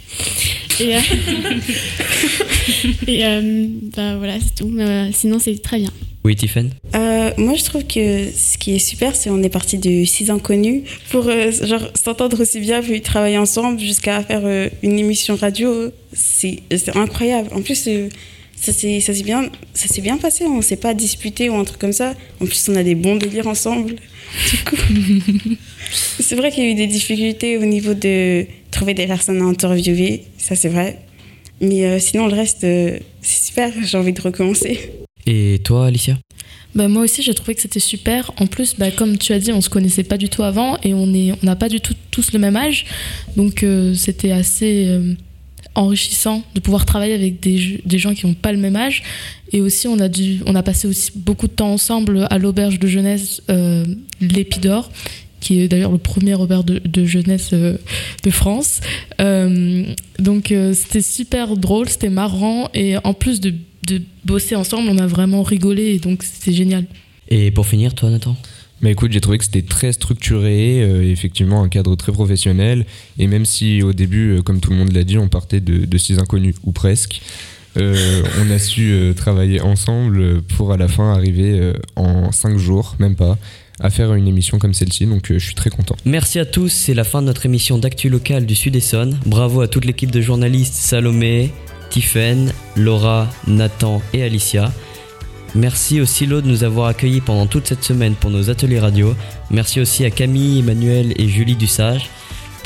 Et, euh, et euh, bah voilà, c'est tout. Mais, euh, sinon, c'est très bien. Oui, Tiffen Euh, moi, je trouve que ce qui est super, c'est on est parti de six inconnus pour euh, genre s'entendre aussi bien, puis travailler ensemble jusqu'à faire euh, une émission radio. C'est c'est incroyable. En plus, euh, ça s'est ça s'est bien, ça s'est bien passé. On s'est pas disputé ou un truc comme ça. En plus, on a des bons délires ensemble. Du coup, c'est vrai qu'il y a eu des difficultés au niveau de trouver des personnes à interviewer. Ça, c'est vrai. Mais euh, sinon, le reste, euh, c'est super. J'ai envie de recommencer. Et toi, Alicia? Bah, moi aussi, j'ai trouvé que c'était super. En plus, bah, comme tu as dit, on se connaissait pas du tout avant et on est, on n'a pas du tout tous le même âge. Donc, euh, c'était assez euh, enrichissant de pouvoir travailler avec des, des gens qui n'ont pas le même âge. Et aussi, on a, dû, on a passé aussi beaucoup de temps ensemble à l'auberge de jeunesse euh, L'Épidore qui est d'ailleurs le premier auberge de, de jeunesse euh, de France. Euh, donc euh, c'était super drôle, c'était marrant et en plus de, de bosser ensemble, on a vraiment rigolé et donc c'était génial. Et pour finir, toi, Nathan? Mais écoute, j'ai trouvé que c'était très structuré, euh, effectivement un cadre très professionnel. Et même si au début, euh, comme tout le monde l'a dit, on partait de, de six inconnus ou presque, euh, on a su euh, travailler ensemble pour à la fin arriver euh, en cinq jours, même pas, à faire une émission comme celle-ci. Donc euh, je suis très content. Merci à tous, c'est la fin de notre émission d'actu locale du Sud Essonne. Bravo à toute l'équipe de journalistes Salomé, Tiffen, Laura, Nathan et Alicia. Merci au Silo de nous avoir accueillis pendant toute cette semaine pour nos ateliers radio. Merci aussi à Camille, Emmanuel et Julie Dussage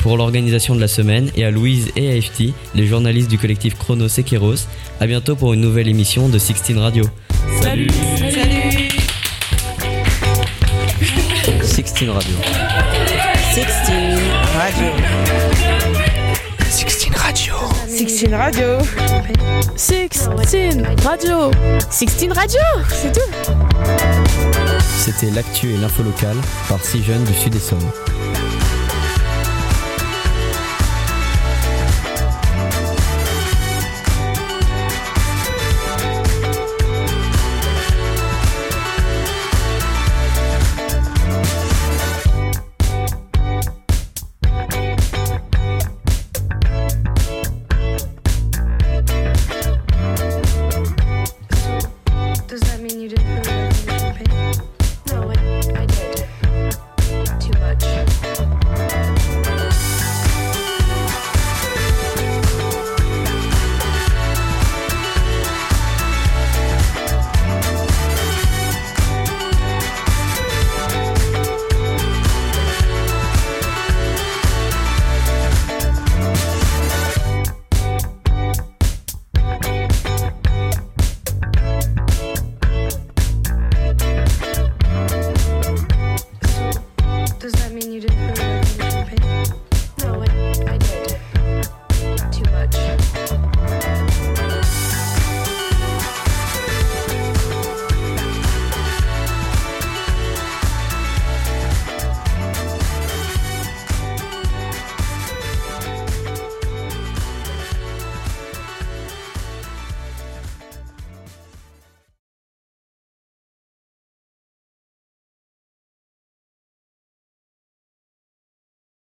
pour l'organisation de la semaine et à Louise et à FT, les journalistes du collectif Chrono Sequeros. À bientôt pour une nouvelle émission de Sixteen Radio. Salut Salut Sixteen Radio. Sixteen Radio. Sixteen Radio. Sixteen Radio. Sixteen Radio. Sixteen Radio, c'est tout. C'était l'actu et l'info locale par six jeunes du Sud Essonne.